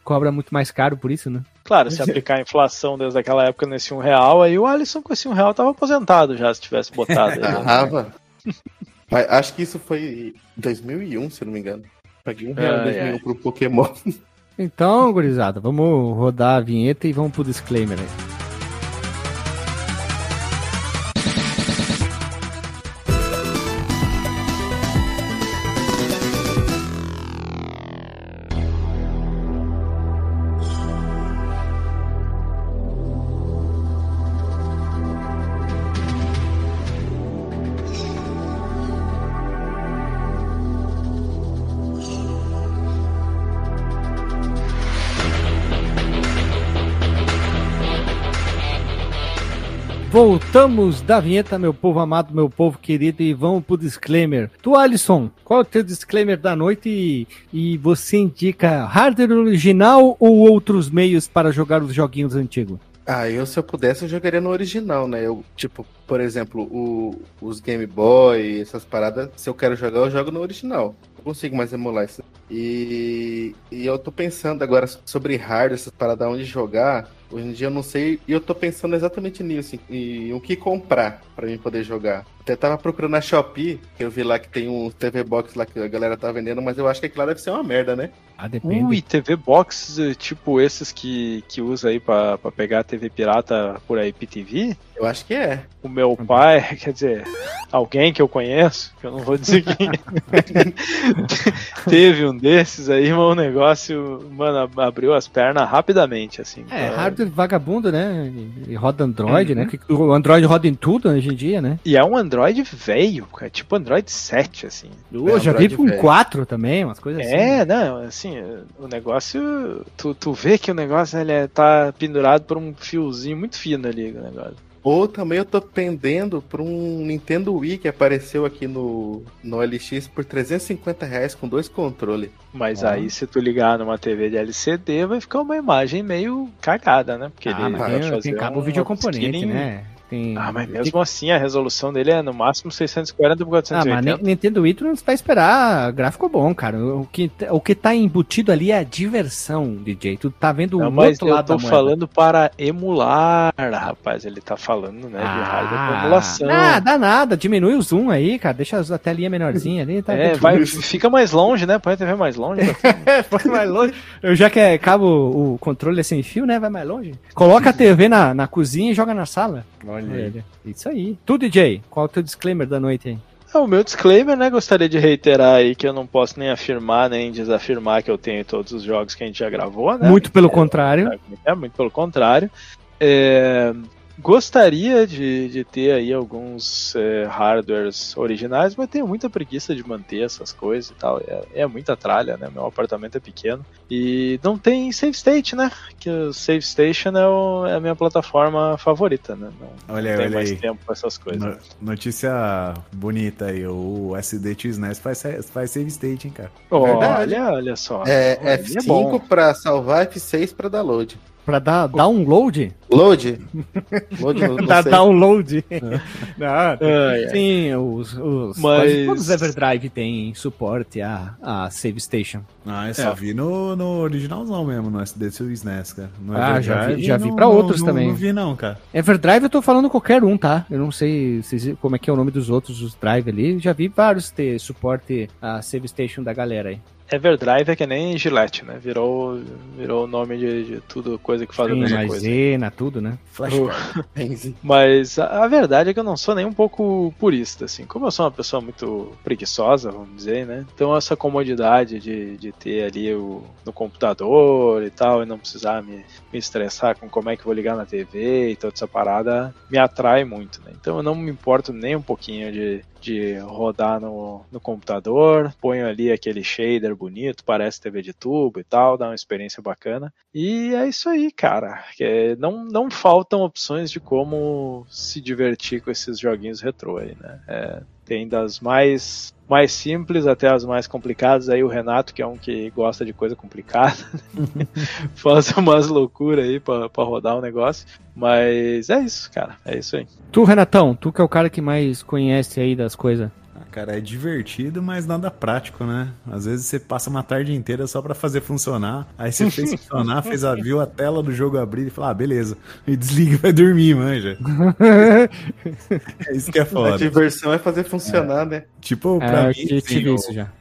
cobra muito mais caro por isso, né? Claro, se aplicar a inflação desde aquela época nesse um real, aí o Alisson com esse um real tava aposentado já, se tivesse botado. (laughs) aí, né? Tava. Mas acho que isso foi em 2001, se não me engano. Paguei um real em Ai, 2001 ai. pro Pokémon. Então, gurizada, vamos rodar a vinheta e vamos pro disclaimer aí. Voltamos da vinheta, meu povo amado, meu povo querido, e vamos pro disclaimer. Tu, Alisson, qual é o teu disclaimer da noite e, e você indica hardware original ou outros meios para jogar os joguinhos antigos? Ah, eu se eu pudesse eu jogaria no original, né? Eu, tipo, por exemplo, o- os Game Boy, essas paradas, se eu quero jogar, eu jogo no original. Não consigo mais emular isso. E, e eu tô pensando agora sobre hardware, essas paradas onde jogar. Hoje em dia eu não sei, e eu tô pensando exatamente nisso, em o que comprar pra mim poder jogar. Até tava procurando na Shopee, que eu vi lá que tem um TV Box lá que a galera tá vendendo, mas eu acho que aquilo lá deve ser uma merda, né? Ah, depende. Ui, TV Box, eh, tipo esses que, que usa aí pra, pra pegar TV pirata por aí, PTV. Eu acho que é. O meu pai, (laughs) quer dizer, alguém que eu conheço, que eu não vou dizer quem, (laughs) teve um desses aí, mas o negócio, mano, abriu as pernas rapidamente, assim. É, Então, hardware vagabundo, né? E, roda Android, né? Que o Android roda em tudo hoje em dia, né? E é um Android velho, cara, tipo Android 7, assim. Eu já vi Android com velho. 4 também, umas coisas assim. É, não, assim, o negócio. Tu, tu vê que o negócio ele é- tá pendurado por um fiozinho muito fino ali, o negócio. Ou também eu tô pendendo por um Nintendo Wii que apareceu aqui no, no LX por 350 reais com dois controles. Mas Ah. aí, se tu ligar numa TV de LCD, vai ficar uma imagem meio cagada, né? Porque Ah, ele mas vai tem, fazer tem cabo um videocomponente, né? Tem, Ah, mas tem- mesmo assim, a resolução dele é no máximo 640 por Ah, mas 480. Ni- Nintendo Wii tu não vai esperar gráfico bom, cara. O que, o que tá embutido ali é a diversão, DJ. Tu tá vendo Não, o mas outro eu lado tô falando para emular, rapaz. Ele tá falando, né, de hardware Ah, para emulação. Nada, nada. Diminui o zoom aí, cara. Deixa a telinha menorzinha ali. Tá É, vai, fica mais longe, né? Põe a TV mais longe. Vai (laughs) mais longe. Eu já que é cabo, o controle é sem fio, né? Vai mais longe. Coloca a TV na, na cozinha e joga na sala. Olha, Isso aí. Tu, DJ, qual é o teu disclaimer da noite aí? É, o meu disclaimer, né? Gostaria de reiterar aí que eu não posso nem afirmar nem desafirmar que eu tenho todos os jogos que a gente já gravou, né? Muito pelo contrário. É, muito pelo contrário. É, gostaria de, de ter aí alguns é, hardwares originais, mas tenho muita preguiça de manter essas coisas e tal. É, é muita tralha, né? Meu apartamento é pequeno. E não tem save state, né? Que o save station é, o- é a minha plataforma favorita, né? Não, Olha aí, não tenho olha mais aí. tempo pra essas coisas. No- notícia bonita aí, o SD XNES faz, faz save state, hein, cara. Verdade. Olha, olha só. É Olha, F5 bom. pra salvar, F6 pra dar load. Pra dar download? Load? Load (laughs) no, no Dar save. download. (laughs) Não. Sim, os, os Mas- quase todos os Everdrive têm suporte a, a Save Station. Ah, eu só É. vi no, no originalzão mesmo, no SD SNES, cara. No Ah, já Everdrive, vi- já vi não- pra outros não- também. Não vi não, cara. Everdrive eu tô falando qualquer um, tá? Eu não sei se- como é que é o nome dos outros, os drive ali. Já vi vários ter suporte a Save Station da galera aí. Everdrive é que nem Gillette, né? Virou, virou o nome de, de tudo, coisa que faz a mesma coisa. Maisena, tudo, né? (laughs) Mas a, a, verdade é que eu não sou nem um pouco purista, assim. Como eu sou uma pessoa muito preguiçosa, vamos dizer, né? Então essa comodidade de, de ter ali o, no computador e tal, e não precisar me, me estressar com como é que vou ligar na TV e toda essa parada, me atrai muito, né? Então eu não me importo nem um pouquinho de, de rodar no, no computador, ponho ali aquele shader bonito, parece TV de tubo e tal, dá uma experiência bacana. E é isso aí, cara. Não, não faltam opções de como se divertir com esses joguinhos retrô aí, né? É, tem das mais mais simples até as mais complicadas. Aí o Renato, que é um que gosta de coisa complicada, (laughs) faz umas loucuras aí pra, pra rodar o um negócio. Mas é isso, cara. É isso aí. Tu, Renatão, tu que é o cara que mais conhece aí das coisas cara, é divertido, mas nada prático, né? Às vezes você passa uma tarde inteira só para fazer funcionar, aí você fez funcionar, (laughs) fez a, viu a tela do jogo abrir e fala, ah, beleza, e desliga e vai dormir, manja. (laughs) é isso que é foda. A diversão é fazer funcionar, é. né? Tipo, pra é, mim, assim,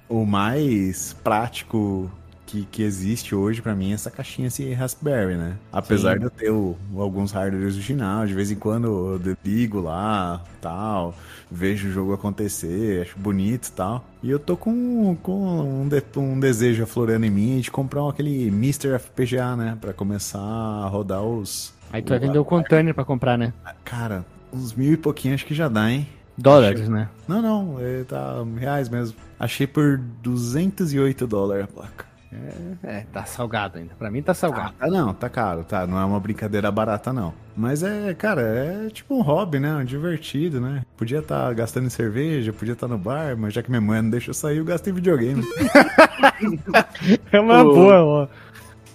o, o mais prático que, que existe hoje para mim é essa caixinha assim, Raspberry, né? Apesar Sim. de eu ter o, alguns hardwares originais, de vez em quando eu ligo lá, tal, vejo o jogo acontecer, acho bonito e tal. E eu tô com, com um, de, um desejo aflorando em mim de comprar aquele Mr. FPGA, né? Pra começar a rodar os... Aí tu vai vender o container pra comprar, né? Cara, uns mil e pouquinho acho que já dá, hein? Dólares, Achei... né? Não, não, é, tá reais mesmo. Achei por 208 dólares a placa. É, é, tá salgado ainda. Pra mim tá salgado. Ah, não, tá caro, tá. Não é uma brincadeira barata, não. Mas é, cara, é tipo um hobby, né? Um divertido, né? Podia estar tá gastando em cerveja, podia estar tá no bar, mas já que minha mãe não deixa eu sair, eu gasto em videogame. (laughs) é uma o... boa, ó.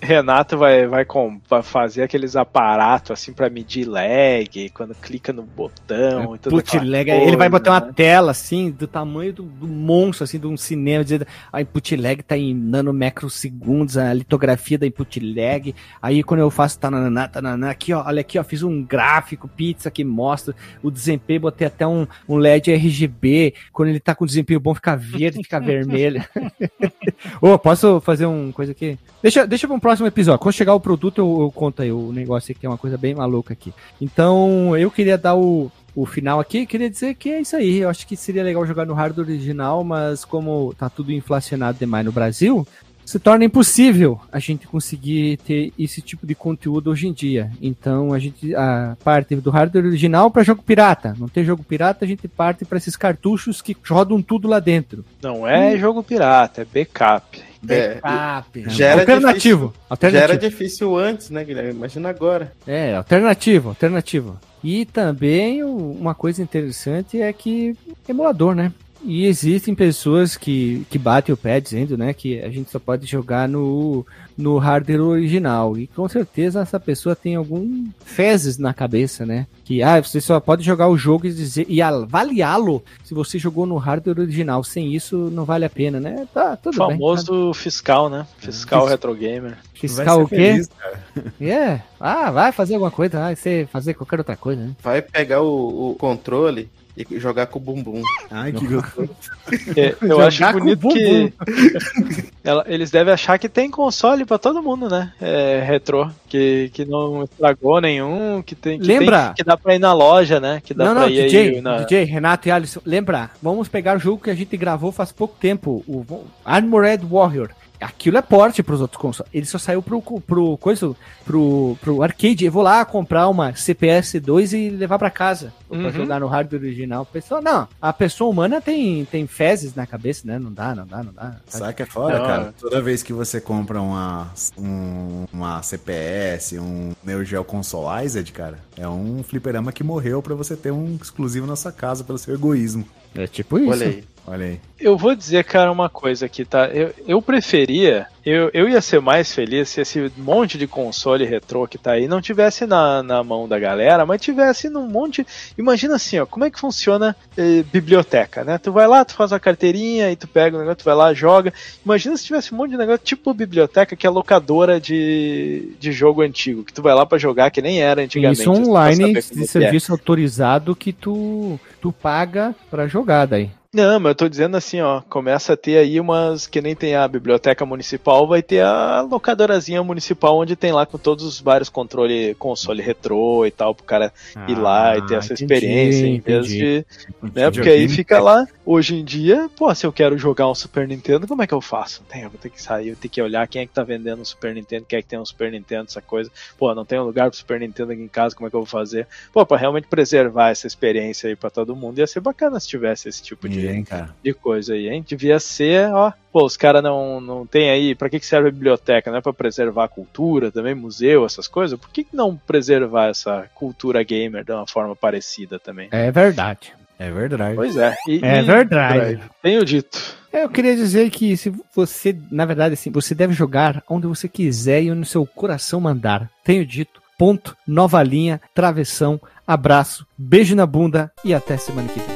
Renato vai, vai, com, vai fazer aqueles aparatos assim para medir lag, quando clica no botão é, e tudo put lag, coisa, ele vai botar né? uma tela assim, do tamanho do, do, monstro, assim, de um cinema, dizendo a input lag tá em nanomicrosegundos, a litografia da input lag. Aí quando eu faço tanananá, tanananá, aqui ó, olha aqui ó, fiz um gráfico, pizza que mostra o desempenho, botei até um, um LED RGB, quando ele tá com desempenho bom fica verde, fica (laughs) vermelho. (laughs) Ô, oh, posso fazer uma coisa aqui? Deixa, deixa pra um próximo episódio. Quando chegar o produto, eu, eu conto aí o negócio que é uma coisa bem maluca aqui. Então, eu queria dar o, o final aqui, queria dizer que é isso aí. Eu acho que seria legal jogar no hardware original, mas como tá tudo inflacionado demais no Brasil, se torna impossível a gente conseguir ter esse tipo de conteúdo hoje em dia. Então a gente a parte do hardware original para jogo pirata. Não tem jogo pirata, a gente parte para esses cartuchos que rodam tudo lá dentro. Não é hum. jogo pirata, é backup. Backup. É, já era alternativo. Difícil, alternativo. Já era difícil antes, né, Guilherme? Imagina agora. É, alternativo, alternativo. E também uma coisa interessante é que emulador, né? E existem pessoas que, que batem o pé dizendo, né, que a gente só pode jogar no, no hardware original. E com certeza essa pessoa tem algum fezes na cabeça, né? Que ah, você só pode jogar o jogo e dizer e avaliá-lo se você jogou no hardware original. Sem isso não vale a pena, né? Tá, tudo Famoso bem. Famoso tá? fiscal, né? Fiscal retro gamer. Fiscal o quê? (laughs) É. Yeah. Ah, vai fazer alguma coisa, vai ser fazer qualquer outra coisa, né? Vai pegar o, o controle e jogar com o bumbum. Ai, que gostoso. É, eu acho bonito que ela, eles devem achar que tem console para todo mundo, né? É, retrô, que, que não estragou nenhum, que tem que, lembra? Tem, que dá pra ir na loja, né? Que dá não, pra não, ir DJ, na... DJ, Renato e Alisson, lembra? Vamos pegar o jogo que a gente gravou faz pouco tempo, o Armored Warrior aquilo é porte para os outros consoles. Ele só saiu pro, pro coisa, pro, pro arcade. Eu vou lá comprar uma CPS 2 e levar para casa uhum. para jogar no hardware original. Pessoa, não, a pessoa humana tem, tem fezes na cabeça, né? Não dá, não dá, não dá. Sabe que é fora, não. cara? Toda vez que você compra uma, um, uma CPS, um Neo Geo Consolized, cara, é um fliperama que morreu para você ter um exclusivo na sua casa pelo seu egoísmo. É tipo isso. Olha aí. Olha aí. Eu vou dizer, cara, uma coisa aqui, tá? Eu, eu preferia, eu, eu ia ser mais feliz se esse monte de console retrô que tá aí não tivesse na, na mão da galera, mas tivesse num monte. Imagina assim, ó, como é que funciona eh, biblioteca, né? Tu vai lá, tu faz uma carteirinha e tu pega o negócio, tu vai lá, joga. Imagina se tivesse um monte de negócio tipo biblioteca, que é locadora de, de jogo antigo, que tu vai lá para jogar, que nem era antigamente. Isso online de é. serviço é. autorizado que tu, tu paga para jogar daí. Não, mas eu tô dizendo assim, ó, começa a ter aí umas que nem tem a biblioteca municipal, vai ter a locadorazinha municipal onde tem lá com todos os vários controle, console retrô e tal, pro cara ah, ir lá e ter essa entendi, experiência em vez de, né, porque aí fica lá, hoje em dia, pô, se eu quero jogar um Super Nintendo, como é que eu faço? Tem, eu vou ter que sair, eu tenho que olhar quem é que tá vendendo um Super Nintendo, quem é que tem um Super Nintendo, essa coisa. Pô, não tem um lugar pro Super Nintendo aqui em casa, como é que eu vou fazer? Pô, pra realmente preservar essa experiência aí pra todo mundo, ia ser bacana se tivesse esse tipo de hein, de coisa aí, hein? Devia ser, ó. Pô, os caras não, não tem aí. Pra que, que serve a biblioteca? Não é pra preservar a cultura também, museu, essas coisas? Por que, que não preservar essa cultura gamer de uma forma parecida também? É verdade. É verdade. Pois é. E, é e, verdade. Tenho dito. É, eu queria dizer que se você, na verdade, assim, você deve jogar onde você quiser e onde o seu coração mandar. Tenho dito. Ponto, nova linha, travessão, abraço, beijo na bunda e até semana que vem.